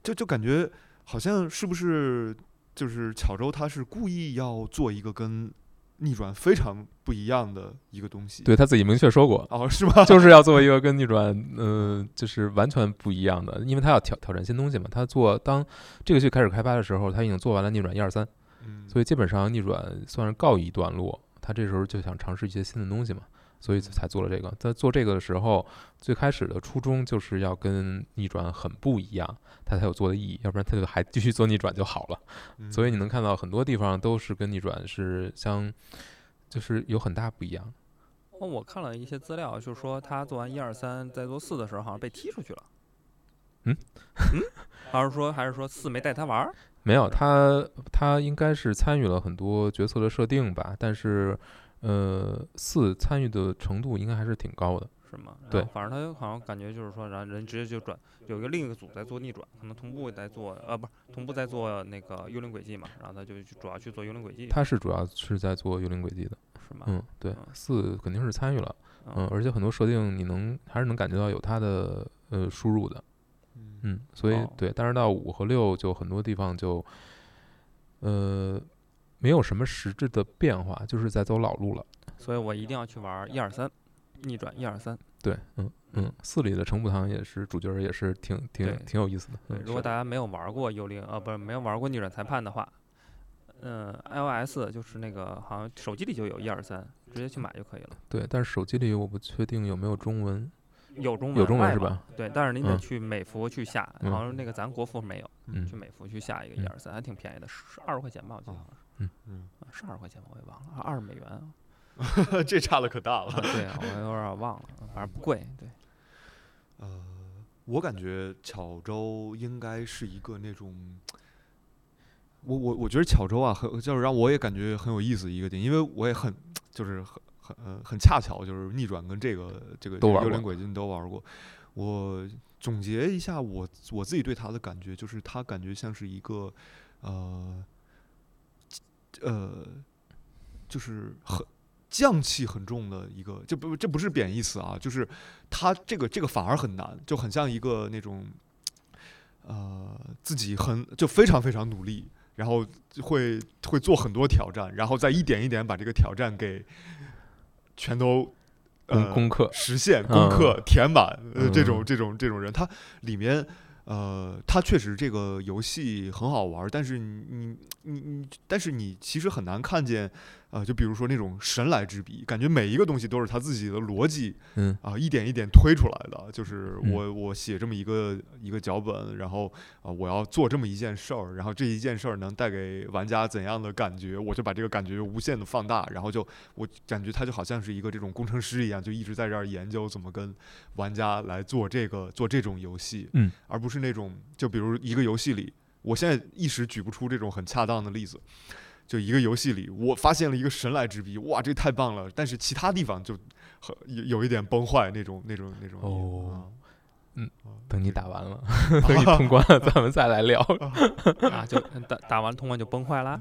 就就感觉好像是不是就是巧周他是故意要做一个跟逆转非常不一样的一个东西。对他自己明确说过，哦，是吗？就是要做一个跟逆转，呃，就是完全不一样的，因为他要挑挑战新东西嘛。他做当这个剧开始开发的时候，他已经做完了逆转一二三，嗯，所以基本上逆转算是告一段落。他这时候就想尝试一些新的东西嘛，所以才做了这个。在做这个的时候，最开始的初衷就是要跟逆转很不一样，他才有做的意义，要不然他就还继续做逆转就好了。嗯所以你能看到很多地方都是跟逆转是相，就是有很大不一样。哦，我看了一些资料，就是说他做完一二三，在做四的时候好像被踢出去了。嗯 嗯，还是说还是说四没带他玩儿？没有，他他应该是参与了很多角色的设定吧，但是呃，四参与的程度应该还是挺高的。是吗？对。反正他好像感觉就是说，然后人直接就转，有一个另一个组在做逆转，可能同步在做，呃，不是同步在做那个幽灵轨迹嘛，然后他就去主要去做幽灵轨迹，他是主要是在做幽灵轨迹的，是吗？嗯，对嗯，四肯定是参与了，嗯，嗯，而且很多设定你能还是能感觉到有他的呃输入的，嗯。嗯，所以哦。对，但是到五和六就很多地方就呃没有什么实质的变化，就是在走老路了。所以我一定要去玩一二三，逆转一二三。对，嗯嗯，四里的程步堂也是主角儿，也是挺挺挺有意思的。对，嗯如果大家没有玩过幽灵，呃，不是没有玩过逆转裁判的话，嗯，iOS 就是那个好像手机里就有一二三，直接去买就可以了。对，但是手机里我不确定有没有中文。有中文，有中文是吧？对，但是您得嗯去美服去下，嗯好像那个咱国服没有，嗯去美服去下一个一嗯二三，还挺便宜的，十二十块钱吧，我记得哦好像是。嗯，嗯是二十块钱吗？我也忘了，二十美元啊。这差的可大了。啊对啊，我有点忘了，反正不贵。对，呃，我感觉巧周应该是一个那种，我我我觉得巧周啊，很就是让我也感觉很有意思一个点，因为我也很就是很很呃很恰巧，就是逆转跟这个这个都玩过幽灵轨迹都玩过。我总结一下我我自己对他的感觉，就是他感觉像是一个呃呃，就是很匠气很重的一个，这不这不是贬义词啊，就是他这个这个反而很难，就很像一个那种呃自己很就非常非常努力，然后会会做很多挑战，然后再一点一点把这个挑战给全都呃攻攻克，实现、嗯攻克、填满，呃，这种嗯。这种这种人，他里面，呃，它确实这个游戏很好玩，但是你你你，但是你其实很难看见，呃，就比如说那种神来之笔，感觉每一个东西都是他自己的逻辑嗯啊、一点一点推出来的。就是嗯我我写这么一个一个脚本，然后啊、我要做这么一件事儿，然后这一件事儿能带给玩家怎样的感觉，我就把这个感觉无限的放大，然后就我感觉他就好像是一个这种工程师一样，就一直在这儿研究怎么跟玩家来做这个做这种游戏，嗯，而不是那种就比如一个游戏里，我现在一时举不出这种很恰当的例子。就一个游戏里，我发现了一个神来之笔，哇，这太棒了！但是其他地方就很有有一点崩坏那种那种那种。哦啊嗯啊等你打完了，等你通关了，咱们再来聊。啊，就打打完通关就崩坏啦。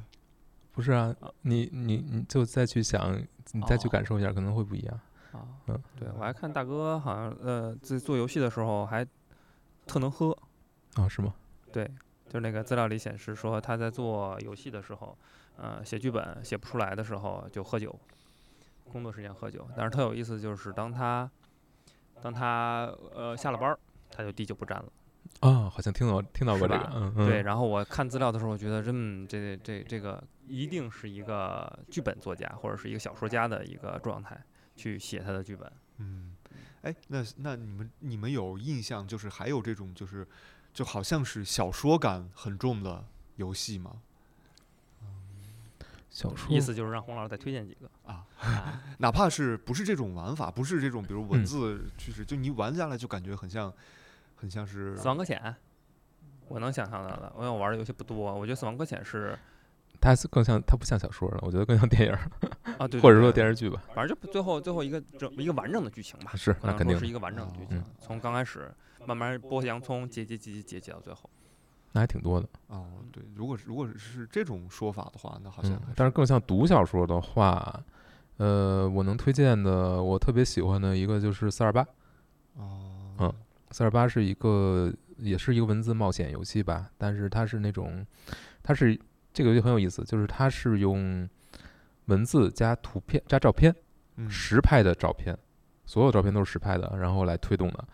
不是啊，你你你就再去想，你再去哦感受一下，可能会不一样。啊，嗯，对我还看大哥好像呃在做游戏的时候还特能喝，啊，是吗？对，就是那个资料里显示说他在做游戏的时候，呃，写剧本写不出来的时候就喝酒，工作时间喝酒。但是特有意思就是当他当他呃下了班儿，他就滴酒不沾了。啊，好像听到听到过，这个嗯嗯，对，然后我看资料的时候，我觉得嗯，这这这个一定是一个剧本作家或者是一个小说家的一个状态去写他的剧本。嗯，哎，那那你们你们有印象，就是还有这种就是就好像是小说感很重的游戏吗？小说意思就是让洪老师再推荐几个啊啊 哪怕是不是这种玩法，不是这种比如文嗯字趋势，就你玩下来就感觉很像很像是死亡搁浅，我能想象到的，因为我玩的游戏不多，我觉得死亡搁浅是它是更像，它不像小说了，我觉得更像电影儿，啊，对，或者说电视剧吧。反正就最后最后一个整一个完整的剧情吧，是，那肯定是一个完整的剧情嗯，从刚开始慢慢剥洋葱，节节节节节节到最后。那还挺多的。哦，对，如果是如果是这种说法的话，那好像嗯，但是更像读小说的话，呃，我能推荐的，我特别喜欢的一个就是四二八。哦，嗯四二八是一个，也是一个文字冒险游戏吧，但是它是那种，它是这个游戏很有意思，就是它是用文字加图片加照片，嗯实拍的照片，所有照片都是实拍的，然后来推动的，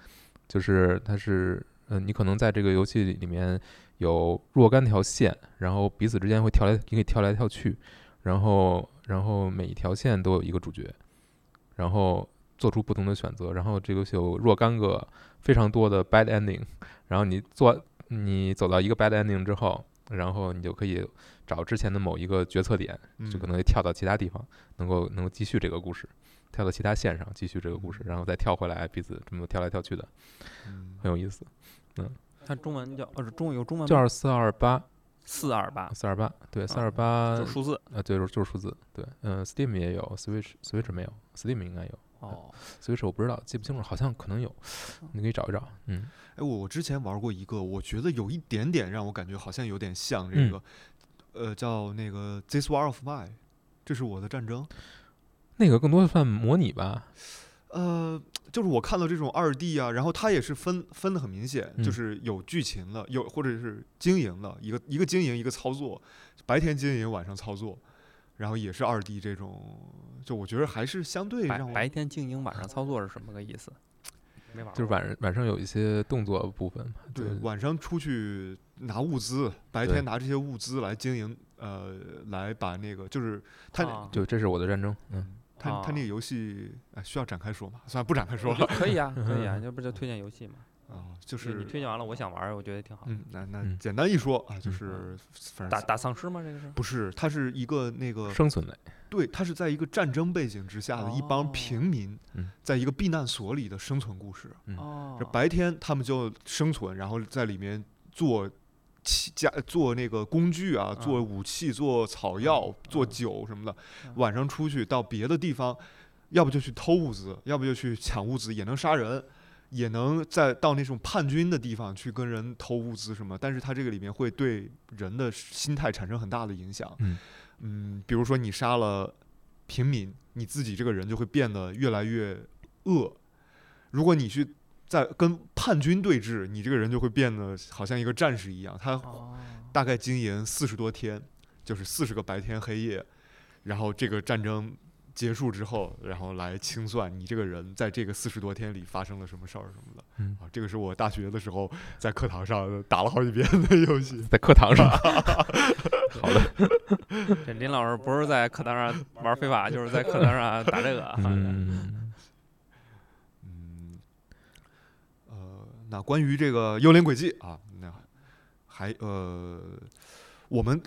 就是它是，嗯、你可能在这个游戏里里面有若干条线，然后彼此之间会跳来，你可以跳来跳去，然后然后每一条线都有一个主角，然后做出不同的选择，然后这个游戏有若干个非常多的 bad ending，然后你做你走到一个 bad ending 之后，然后你就可以找之前的某一个决策点，就可嗯。能会跳到其他地方，能够能够继续这个故事，跳到其他线上继续这个故事，然后再跳回来，彼此这么跳来跳去的，嗯。很有意思。它中文叫呃，中文有中文吗？叫四二八。四二八，四二八，对，四啊二八就是数字。啊，对，就是就是数字，对，嗯，Steam 也有，Switch Switch 没有，Steam 应该有哦。，Switch 我不知道，记不清楚，好像可能有，你可以找一找，嗯，哎，我我之前玩过一个，我觉得有一点点让我感觉好像有点像这嗯。个，呃，叫那个 This War of Mine，这是我的战争。那个更多算模拟吧，呃，就是我看到这种二 D 啊，然后它也是分分的很明显，就嗯是有剧情的，有或者是经营的，一个一个经营一个操作，白天经营晚上操作，然后也是二 D 这种，就我觉得还是相对白让我白天经营，晚上操作是什么个意思？没玩过。就是晚上晚上有一些动作部分嘛，对就晚上出去拿物资，白天拿这些物资来经营，呃，来把那个就是它啊就这是我的战争，嗯，它它那啊个游戏哎需要展开说吗？算了，不展开说了可以啊，可以啊，这不就推荐游戏吗。啊，就就是你推荐完了，我想玩儿，我觉得挺好。嗯，那那嗯简单一说啊，就嗯是反打正打丧尸吗？这个是？不是，它是一个那个生存类，对，它是在一个战争背景之下的一帮哦平民嗯，在一个避难所里的生存故事。嗯哦这白天他们就生存，然后在里面做器家做那个工具啊，做啊武器、做草药、做啊酒什么的。嗯晚上出去到别的地方，要不就去偷物资，要不就去抢物资，也能杀人。也能在到那种叛军的地方去跟人偷物资什么，但是他这个里面会对人的心态产生很大的影响。嗯嗯，比如说你杀了平民，你自己这个人就会变得越来越恶。如果你去在跟叛军对峙，你这个人就会变得好像一个战士一样。他哦，大概经营四十多天，就是四十个白天黑夜，然后这个战争结束之后，然后来清算你这个人在这个四十多天里发生了什么事儿什么的。嗯，啊，这个是我大学的时候在课堂上打了好几遍的游戏。在课堂上，好的，这林老师不是在课堂上玩非法，就是在课堂上打这个啊。嗯，嗯，呃，那关于这个《幽灵轨迹》啊，那还呃，我们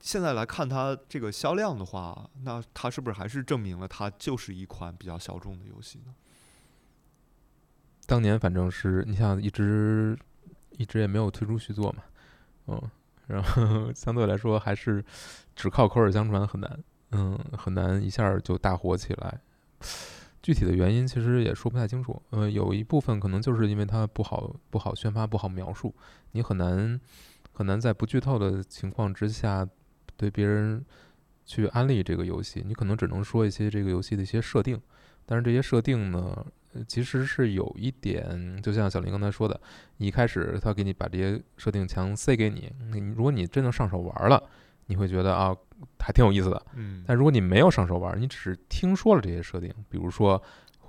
现在来看它这个销量的话，那它是不是还是证明了它就是一款比较小众的游戏呢？当年反正是你想一直一直也没有推出续作嘛，嗯，然后相对来说还是只靠口耳相传很难，嗯，很难一下就大火起来。具体的原因其实也说不太清楚，呃，有一部分可能就是因为它不好不好宣发，不好描述，你很难很难在不剧透的情况之下对别人去安利这个游戏，你可能只能说一些这个游戏的一些设定，但是这些设定呢，其实是有一点，就像小林刚才说的，一开始他给你把这些设定强塞给你，你如果你真的上手玩了，你会觉得啊还挺有意思的。嗯，但如果你没有上手玩，你只是听说了这些设定，比如说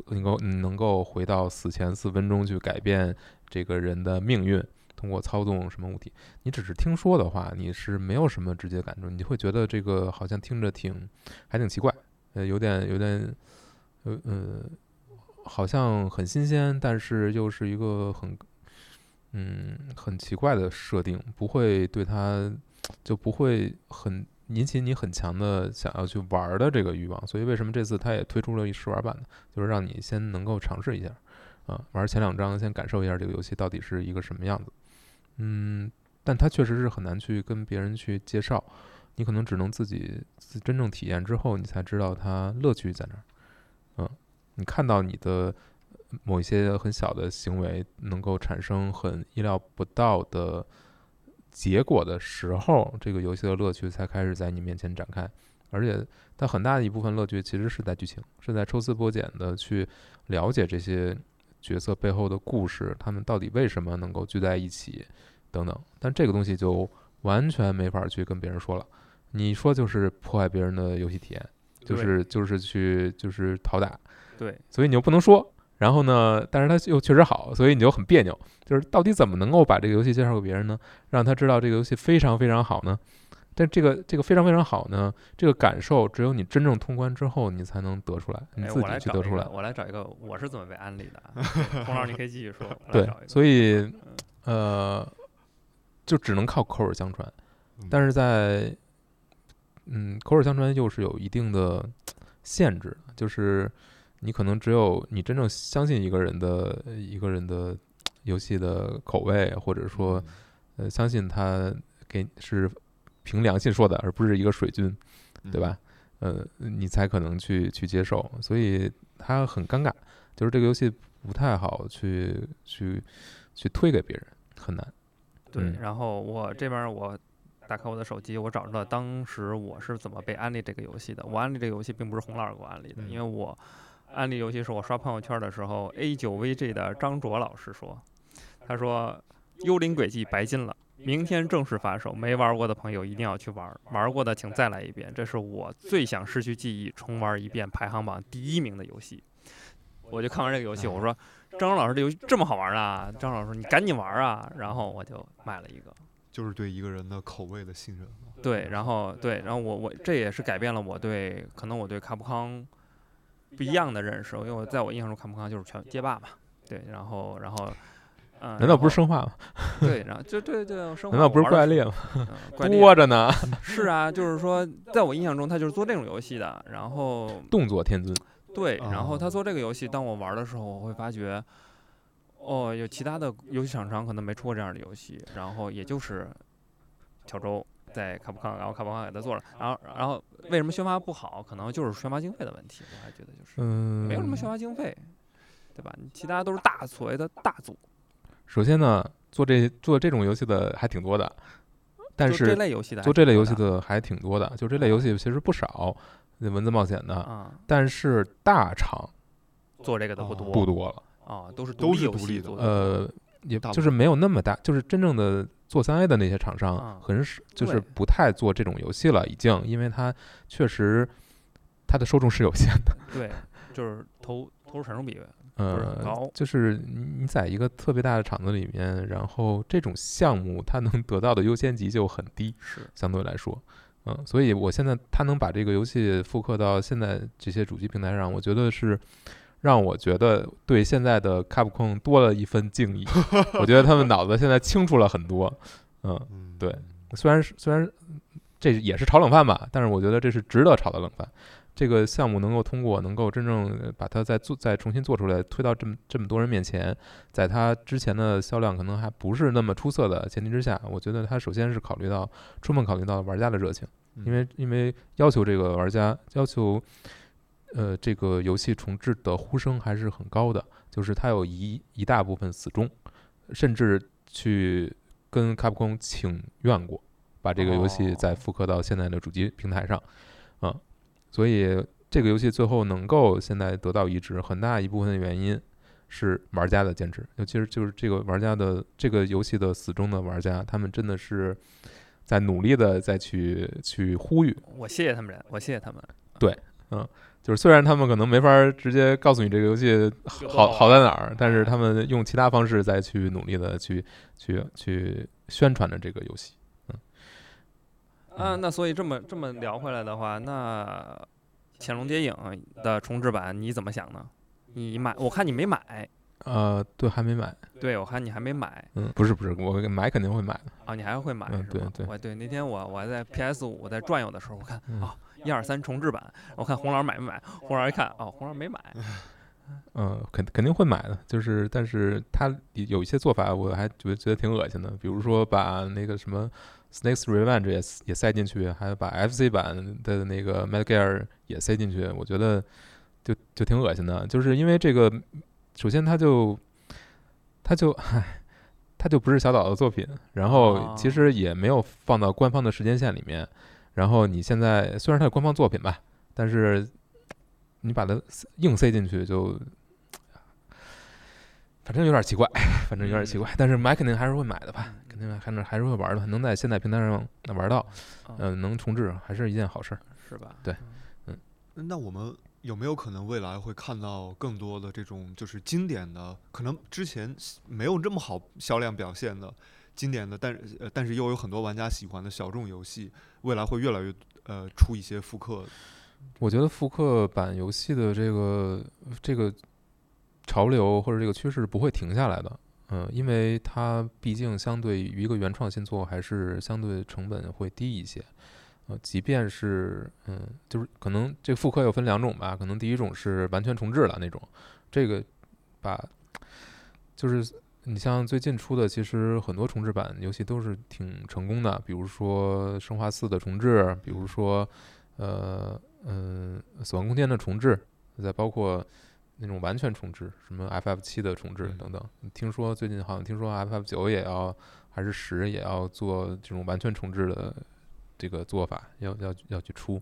能够你能够回到死前四分钟去改变这个人的命运，通过操纵什么物体，你只是听说的话，你是没有什么直接感受，你会觉得这个好像听着挺还挺奇怪，呃，有点有点呃呃，好像很新鲜，但是又是一个很嗯很奇怪的设定，不会对它就不会很引起你很强的想要去玩儿的这个欲望。所以为什么这次它也推出了试玩版呢？就是让你先能够尝试一下啊，玩前两章，先感受一下这个游戏到底是一个什么样子。嗯，但它确实是很难去跟别人去介绍，你可能只能自己真正体验之后，你才知道它乐趣在哪儿。嗯，你看到你的某一些很小的行为能够产生很意料不到的结果的时候，这个游戏的乐趣才开始在你面前展开。而且，它很大的一部分乐趣其实是在剧情，是在抽丝剥茧的去了解这些角色背后的故事，他们到底为什么能够聚在一起，等等。但这个东西就完全没法去跟别人说了，你说就是破坏别人的游戏体验。就是就是去就是讨打，对，所以你又不能说，然后呢，但是它又确实好，所以你就很别扭。就是到底怎么能够把这个游戏介绍给别人呢？让他知道这个游戏非常非常好呢？但这个这个非常非常好呢，这个感受只有你真正通关之后，你才能得出来，你自己去得出来。我来找一个，我是怎么被安利的？洪老师，你可以继续说。对，所以呃，就只能靠口耳相传，但是在。嗯，口耳相传又是有一定的限制，就是你可能只有你真正相信一个人的一个人的游戏的口味，或者说呃相信他给是凭良心说的，而不是一个水军，对吧？呃，你才可能去去接受，所以他很尴尬，就是这个游戏不太好去去去推给别人，很难。对，然后我这边我。打开我的手机，我找着了当时我是怎么被安利这个游戏的。我安利这个游戏并不是洪老师给我安利的，因为我安利游戏是我刷朋友圈的时候，A 九 VG 的张卓老师说，他说《幽灵轨迹》白金了，明天正式发售，没玩过的朋友一定要去玩，玩过的请再来一遍，这是我最想失去记忆重玩一遍排行榜第一名的游戏。我就看完这个游戏，我说张老师这游戏这么好玩啊！张老师你赶紧玩啊！然后我就买了一个。就是对一个人的口味的信任。对，然后对，然后我我这也是改变了我对可能我对卡普康不一样的认识，因为我在我印象中卡普康就是全街霸嘛。对，然后然后嗯，难道不是生化吗？对，然后就对对，生化难道不是怪猎吗？多着呢。是啊，就是说，在我印象中，他就是做这种游戏的。然后动作天尊。对，然后他做这个游戏，当我玩的时候，我会发觉。哦，有其他的游戏厂商可能没出过这样的游戏，然后也就是小周在卡普康，然后卡普康给他做了，然后然后为什么宣发不好？可能就是宣发经费的问题，我还觉得就是没有什么宣发经费，对吧？其他都是大所谓的大组。首先呢，做这做这种游戏的还挺多的，但是这类游戏的做这类游戏的还挺多的，就这类游戏其实不少，文字冒险的，但是大厂做这个的不多不多了。啊，都是都是独立的，呃，也就是没有那么大，就是真正的做三 A 的那些厂商，很少，就是不太做这种游戏了，已经，因为它确实它的受众是有限的。对，就是投投入产出比呃高，就是你在一个特别大的厂子里面，然后这种项目它能得到的优先级就很低，是相对来说，嗯，所以我现在它能把这个游戏复刻到现在这些主机平台上，我觉得是。让我觉得对现在的 Capcom 多了一分敬意。我觉得他们脑子现在清楚了很多。嗯，对，虽然虽然这也是炒冷饭吧，但是我觉得这是值得炒的冷饭。这个项目能够通过，能够真正把它再做、再重新做出来，推到这么这么多人面前，在它之前的销量可能还不是那么出色的前提之下，我觉得它首先是考虑到充分考虑到玩家的热情，因为因为要求这个玩家要求。呃，这个游戏重置的呼声还是很高的，就是它有一一大部分死忠，甚至去跟卡普空请愿过，把这个游戏再复刻到现在的主机平台上，啊，所以这个游戏最后能够现在得到移植，很大一部分的原因是玩家的坚持，尤其是就是这个玩家的这个游戏的死忠的玩家，他们真的是在努力的再去去呼吁。我谢谢他们，我谢谢他们。对，嗯。就是虽然他们可能没法直接告诉你这个游戏好好在哪儿，但是他们用其他方式再去努力的去去去宣传着这个游戏。嗯，啊，那所以这么这么聊回来的话，那《潜龙谍影》的重置版你怎么想呢？你买，我看你没买，呃，对，还没买。对，我看你还没买。嗯，不是不是，我买肯定会买的。啊，你还会买嗯是吧？对对我对那天我我还在 PS 五在转悠的时候，我看嗯啊一二三重置版，我看洪老师买没买？洪老师一看，哦，洪老师没买。嗯，肯肯定会买的，就是，但是它有一些做法，我还觉得觉得挺恶心的，比如说把那个什么 Snakes Revenge 也也塞进去，还有把 FC 版的那个 Metal Gear 也塞进去，我觉得就就挺恶心的，就是因为这个，首先它就它就唉，它就不是小岛的作品，然后其哦实也没有放到官方的时间线里面，然后你现在虽然它是官方作品吧，但是你把它硬塞进去就，反正有点奇怪，反正有点奇怪。但是买肯定还是会买的吧，肯定还是还是会玩的，能在现在平台上玩到，嗯嗯、能重置还是一件好事儿。是吧？对嗯那我们有没有可能未来会看到更多的这种就是经典的，可能之前没有这么好销量表现的经典的，但是呃但是又有很多玩家喜欢的小众游戏，未来会越来越呃出一些复刻。我觉得复刻版游戏的这个这个潮流或者这个趋势不会停下来的，嗯，因为它毕竟相对于一个原创新作，还是相对成本会低一些。呃，即便是嗯，就是可能这复刻又分两种吧，可能第一种是完全重置了那种，这个把就是你像最近出的，其实很多重置版游戏都是挺成功的，比如说《生化四》的重置，比如说呃嗯、死亡空间》的重置，再包括那种完全重置，什么 FF 七的重置嗯等等。听说最近好像听说 FF 九也要还是十也要做这种完全重置的这个做法，要要要去出。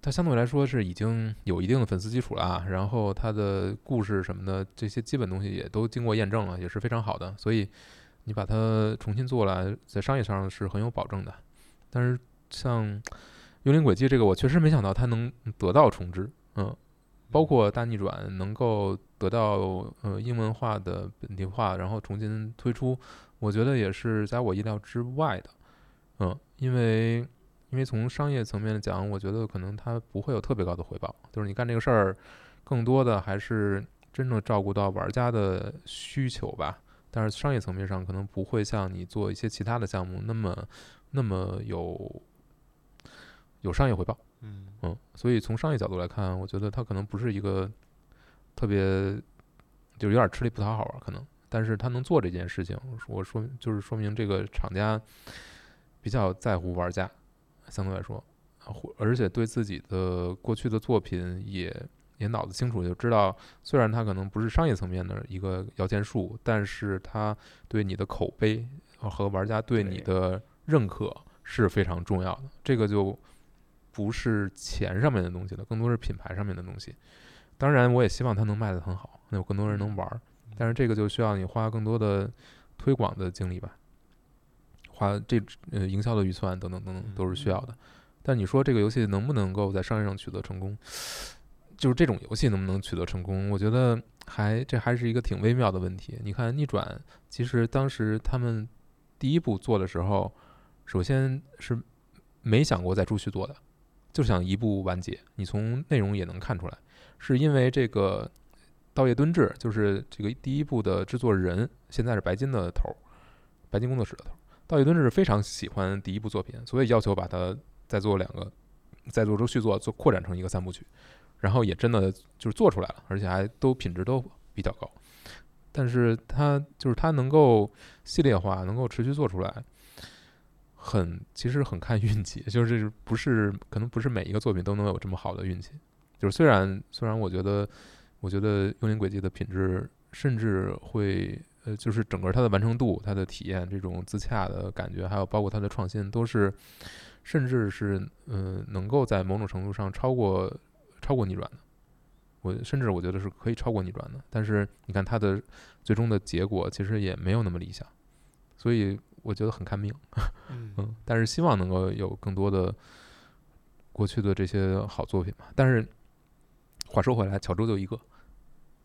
它相对来说是已经有一定的粉丝基础了啊，然后它的故事什么的这些基本东西也都经过验证了，也是非常好的，所以你把它重新做了，在商业上是很有保证的。但是像《幽灵轨迹》这个，我确实没想到它能得到重置，嗯，包括大逆转能够得到呃英文化的本地化，然后重新推出，我觉得也是在我意料之外的，嗯，因为因为从商业层面讲，我觉得可能它不会有特别高的回报，就是你干这个事儿，更多的还是真正照顾到玩家的需求吧。但是商业层面上可能不会像你做一些其他的项目那么那么有有商业回报。嗯嗯，所以从商业角度来看，我觉得它可能不是一个特别，就是有点吃力不讨好啊，可能。但是他能做这件事情，我说就是说明这个厂家比较在乎玩家，相对来说，而且对自己的过去的作品也也脑子清楚，就知道虽然它可能不是商业层面的一个摇钱树，但是它对你的口碑呃和玩家对你的认可是非常重要的。这个就不是钱上面的东西了，更多是品牌上面的东西。当然，我也希望它能卖得很好，能有更多人能玩儿。但是这个就需要你花更多的推广的精力吧，花这呃营销的预算等等等等都是需要的。但你说这个游戏能不能够在商业上取得成功，就是这种游戏能不能取得成功，我觉得还这还是一个挺微妙的问题。你看逆转，其实当时他们第一步做的时候，首先是没想过再出续做的，就想一步完结。你从内容也能看出来，是因为这个道叶敦志，就是这个第一部的制作人，现在是白金的头儿，白金工作室的头儿。道叶敦志非常喜欢第一部作品，所以要求把它再做两个，再做出续作，做扩展成一个三部曲。然后也真的就是做出来了，而且还都品质都比较高。但是它就是它能够系列化，能够持续做出来，很其实很看运气，就是不是可能不是每一个作品都能有这么好的运气。就是虽然虽然我觉得，我觉得《幽灵轨迹》的品质甚至会呃，就是整个它的完成度、它的体验、这种自洽的感觉，还有包括它的创新，都是甚至是嗯、呃，能够在某种程度上超过超过逆转的。我甚至我觉得是可以超过逆转的，但是你看它的最终的结果其实也没有那么理想，所以我觉得很看命。嗯 嗯，但是希望能够有更多的过去的这些好作品吧。但是话说回来，巧周就一个，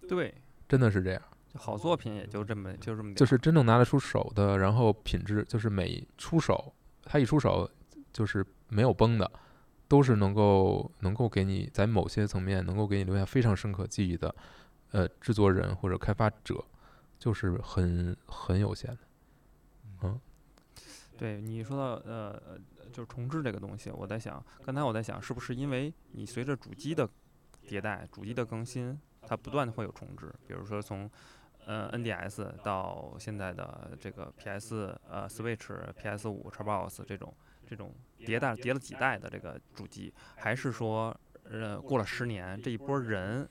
对，真的是这样，好作品也就这么就这么点儿，就是真正拿得出手的，然后品质就是每出手，他一出手就是没有崩的，都是能够能够给你在某些层面能够给你留下非常深刻记忆的，呃，制作人或者开发者，就是很很有限的。嗯，对你说到呃，就是重置这个东西，我在想，刚才我在想，是不是因为你随着主机的迭代、主机的更新，它不断的会有重置，比如说从呃 NDS 到现在的这个 PS 呃 Switch、PS 五、Xbox 这种这种迭代叠了几代的这个主机，还是说呃过了十年这一波人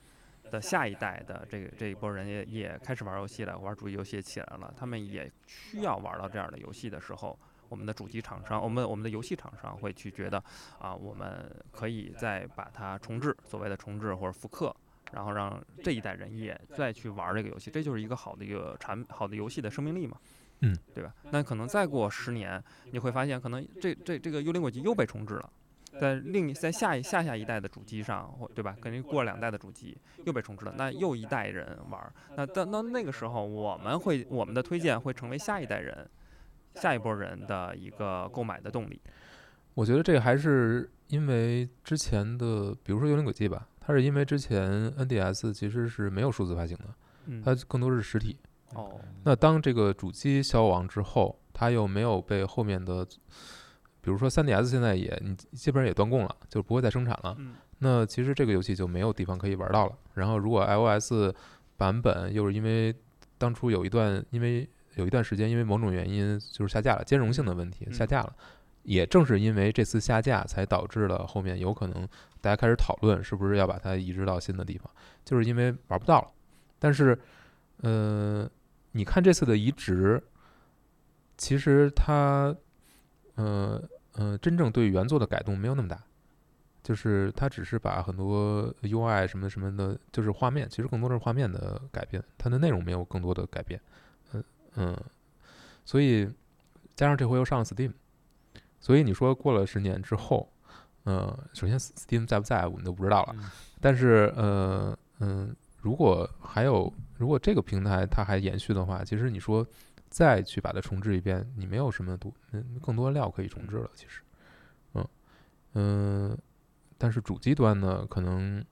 的下一代的这个这一波人也也开始玩游戏了，玩主机游戏起来了，他们也需要玩到这样的游戏的时候，我们的主机厂商，我们我们的游戏厂商会去觉得啊，我们可以再把它重置，所谓的重置或者复刻。然后让这一代人也再去玩这个游戏，这就是一个好的一个产好的游戏的生命力嘛，嗯，对吧？那可能再过十年，你会发现可能这这这个幽灵轨迹又被重置了，在另在下一下下一代的主机上，或对吧？肯定过两代的主机又被重置了，那又一代人玩，那到那那个时候，我们会我们的推荐会成为下一代人下一波人的一个购买的动力。我觉得这个还是因为之前的，比如说幽灵轨迹吧。它是因为之前 NDS 其实是没有数字发行的，它更多是实体。哦，那当这个主机消亡之后，它又没有被后面的，比如说 3DS 现在也你基本上也断供了，就不会再生产了。那其实这个游戏就没有地方可以玩到了。然后如果 iOS 版本又是因为当初有一段因为有一段时间因为某种原因就是下架了，兼容性的问题下架了。也正是因为这次下架，才导致了后面有可能大家开始讨论是不是要把它移植到新的地方，就是因为玩不到了。但是，呃，你看这次的移植，其实它，呃呃，真正对原作的改动没有那么大，就是它只是把很多 UI 什么什么的，就是画面，其实更多的是画面的改变，它的内容没有更多的改变。嗯嗯，所以加上这回又上了 Steam。所以你说过了十年之后，呃，首先 Steam 在不在我们都不知道了。但是，呃，嗯，如果还有，如果这个平台它还延续的话，其实你说再去把它重置一遍，你没有什么多，嗯，更多料可以重置了。其实，嗯嗯，但是主机端呢，可能。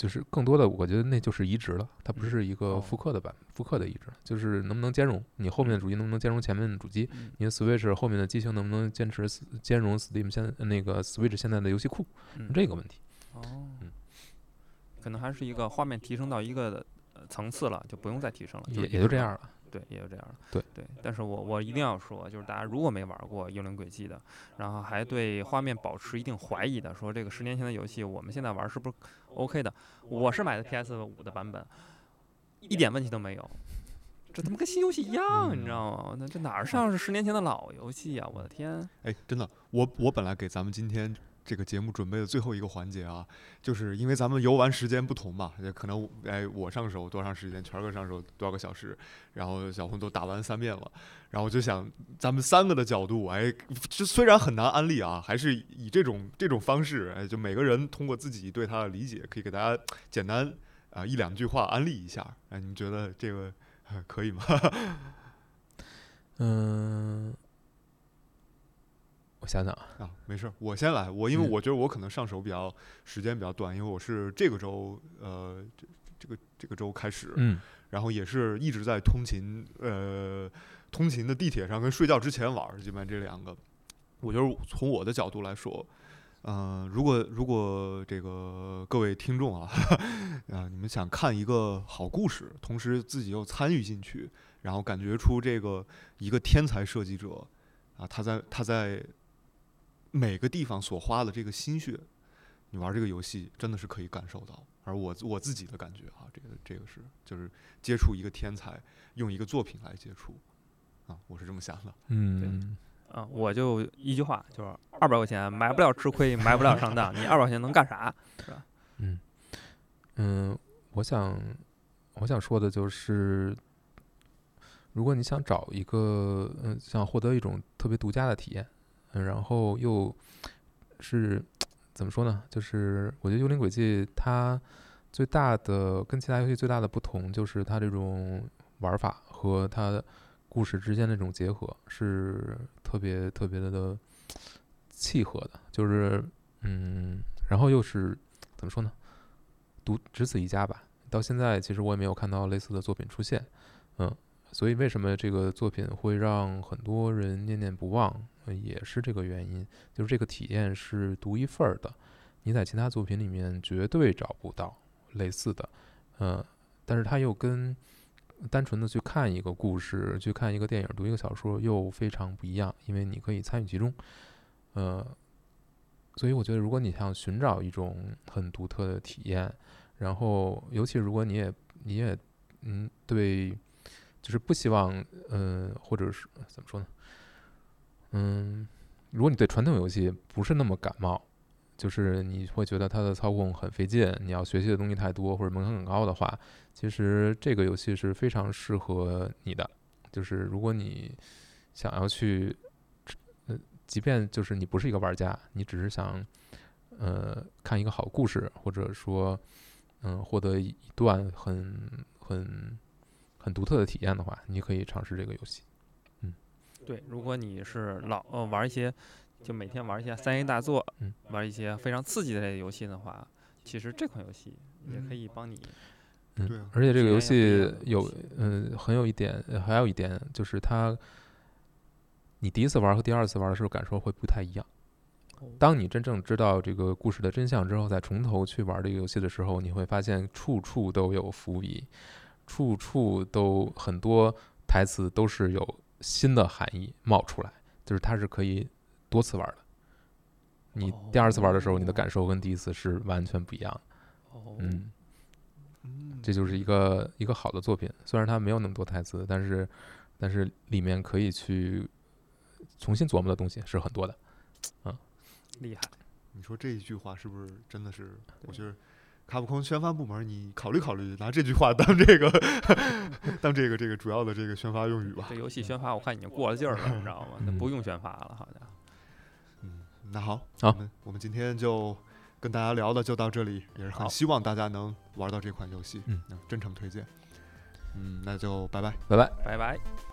就是更多的，我觉得那就是移植了，它不是一个复刻的版，复刻的移植，就是能不能兼容你后面的主机能不能兼容前面的主机，你的 Switch 后面的机型能不能坚持兼容 Steam 现那个 Switch 现在的游戏库，这个问题。哦，可能还是一个画面提升到一个层次了，就不用再提升了，也也就这样了。对，也就这样了。对对，但是我我一定要说，就是大家如果没玩过《幽灵轨迹》的，然后还对画面保持一定怀疑的，说这个十年前的游戏，我们现在玩是不是 OK 的？我是买的 PS 五的版本，一点问题都没有。这他妈跟新游戏一样，你知道吗？那这哪像是十年前的老游戏啊？我的天！哎，真的，我我本来给咱们今天。这个节目准备的最后一个环节啊，就是因为咱们游玩时间不同嘛，也可能哎我上手多长时间，全哥上手多少个小时，然后小红都打完三遍了，然后我就想咱们三个的角度，哎，这虽然很难安利啊，还是以这种这种方式，哎，就每个人通过自己对他的理解，可以给大家简单啊一两句话安利一下，哎，你们觉得这个可以吗？嗯。我想想啊，没事，我先来。我因为我觉得我可能上手比较时间比较短，因为我是这个周呃这这个这个周开始，嗯，然后也是一直在通勤呃通勤的地铁上跟睡觉之前玩，基本上这两个。我觉得从我的角度来说，嗯，如果如果这个各位听众啊啊，你们想看一个好故事，同时自己又参与进去，然后感觉出这个一个天才设计者啊，他在他在。每个地方所花的这个心血，你玩这个游戏真的是可以感受到。而我我自己的感觉啊，这个这个是就是接触一个天才，用一个作品来接触啊，我是这么想的。嗯，啊，我就一句话，就是二百块钱买不了吃亏，买不了上当，你二百块钱能干啥？是吧？嗯嗯，我想我想说的就是，如果你想找一个嗯，想获得一种特别独家的体验。嗯，然后又是怎么说呢？就是我觉得《幽灵轨迹》它最大的跟其他游戏最大的不同，就是它这种玩法和它故事之间的这种结合是特别特别的契合的，就是嗯，然后又是怎么说呢？独只此一家吧。到现在其实我也没有看到类似的作品出现，嗯，所以为什么这个作品会让很多人念念不忘，也是这个原因，就是这个体验是独一份儿的，你在其他作品里面绝对找不到类似的，嗯，但是它又跟单纯的去看一个故事、去看一个电影、读一个小说又非常不一样，因为你可以参与其中，呃，所以我觉得如果你想寻找一种很独特的体验。然后，尤其如果你也你也嗯对，就是不希望嗯，或者是怎么说呢？嗯，如果你对传统游戏不是那么感冒，就是你会觉得它的操控很费劲，你要学习的东西太多或者门槛很高的话，其实这个游戏是非常适合你的。就是如果你想要去，呃，即便就是你不是一个玩家，你只是想呃看一个好故事，或者说。嗯，获得一段很很很独特的体验的话，你可以尝试这个游戏。嗯，对，如果你是老呃玩一些，就每天玩一些三 A 大作，嗯，玩一些非常刺激的类游戏的话，其实这款游戏也可以帮你。嗯，对。而且这个游戏有嗯，很有一点，还有一点就是它，你第一次玩和第二次玩的时候感受会不太一样。当你真正知道这个故事的真相之后，再从头去玩这个游戏的时候，你会发现处处都有伏笔，处处都很多台词都是有新的含义冒出来，就是它是可以多次玩的。你第二次玩的时候，你的感受跟第一次是完全不一样的。嗯，这就是一个一个好的作品，虽然它没有那么多台词，但是但是里面可以去重新琢磨的东西是很多的，嗯。厉害，你说这一句话是不是真的是？我觉得卡普空宣发部门，你考虑考虑，拿这句话当这个 当这个这个主要的这个宣发用语吧。这游戏宣发我看已经过了劲儿了，你知道吗？那不用宣发了，好像。嗯，那好，好，我们今天就跟大家聊的就到这里，也是很希望大家能玩到这款游戏，嗯，真诚推荐。嗯，那就拜拜，拜拜，拜拜。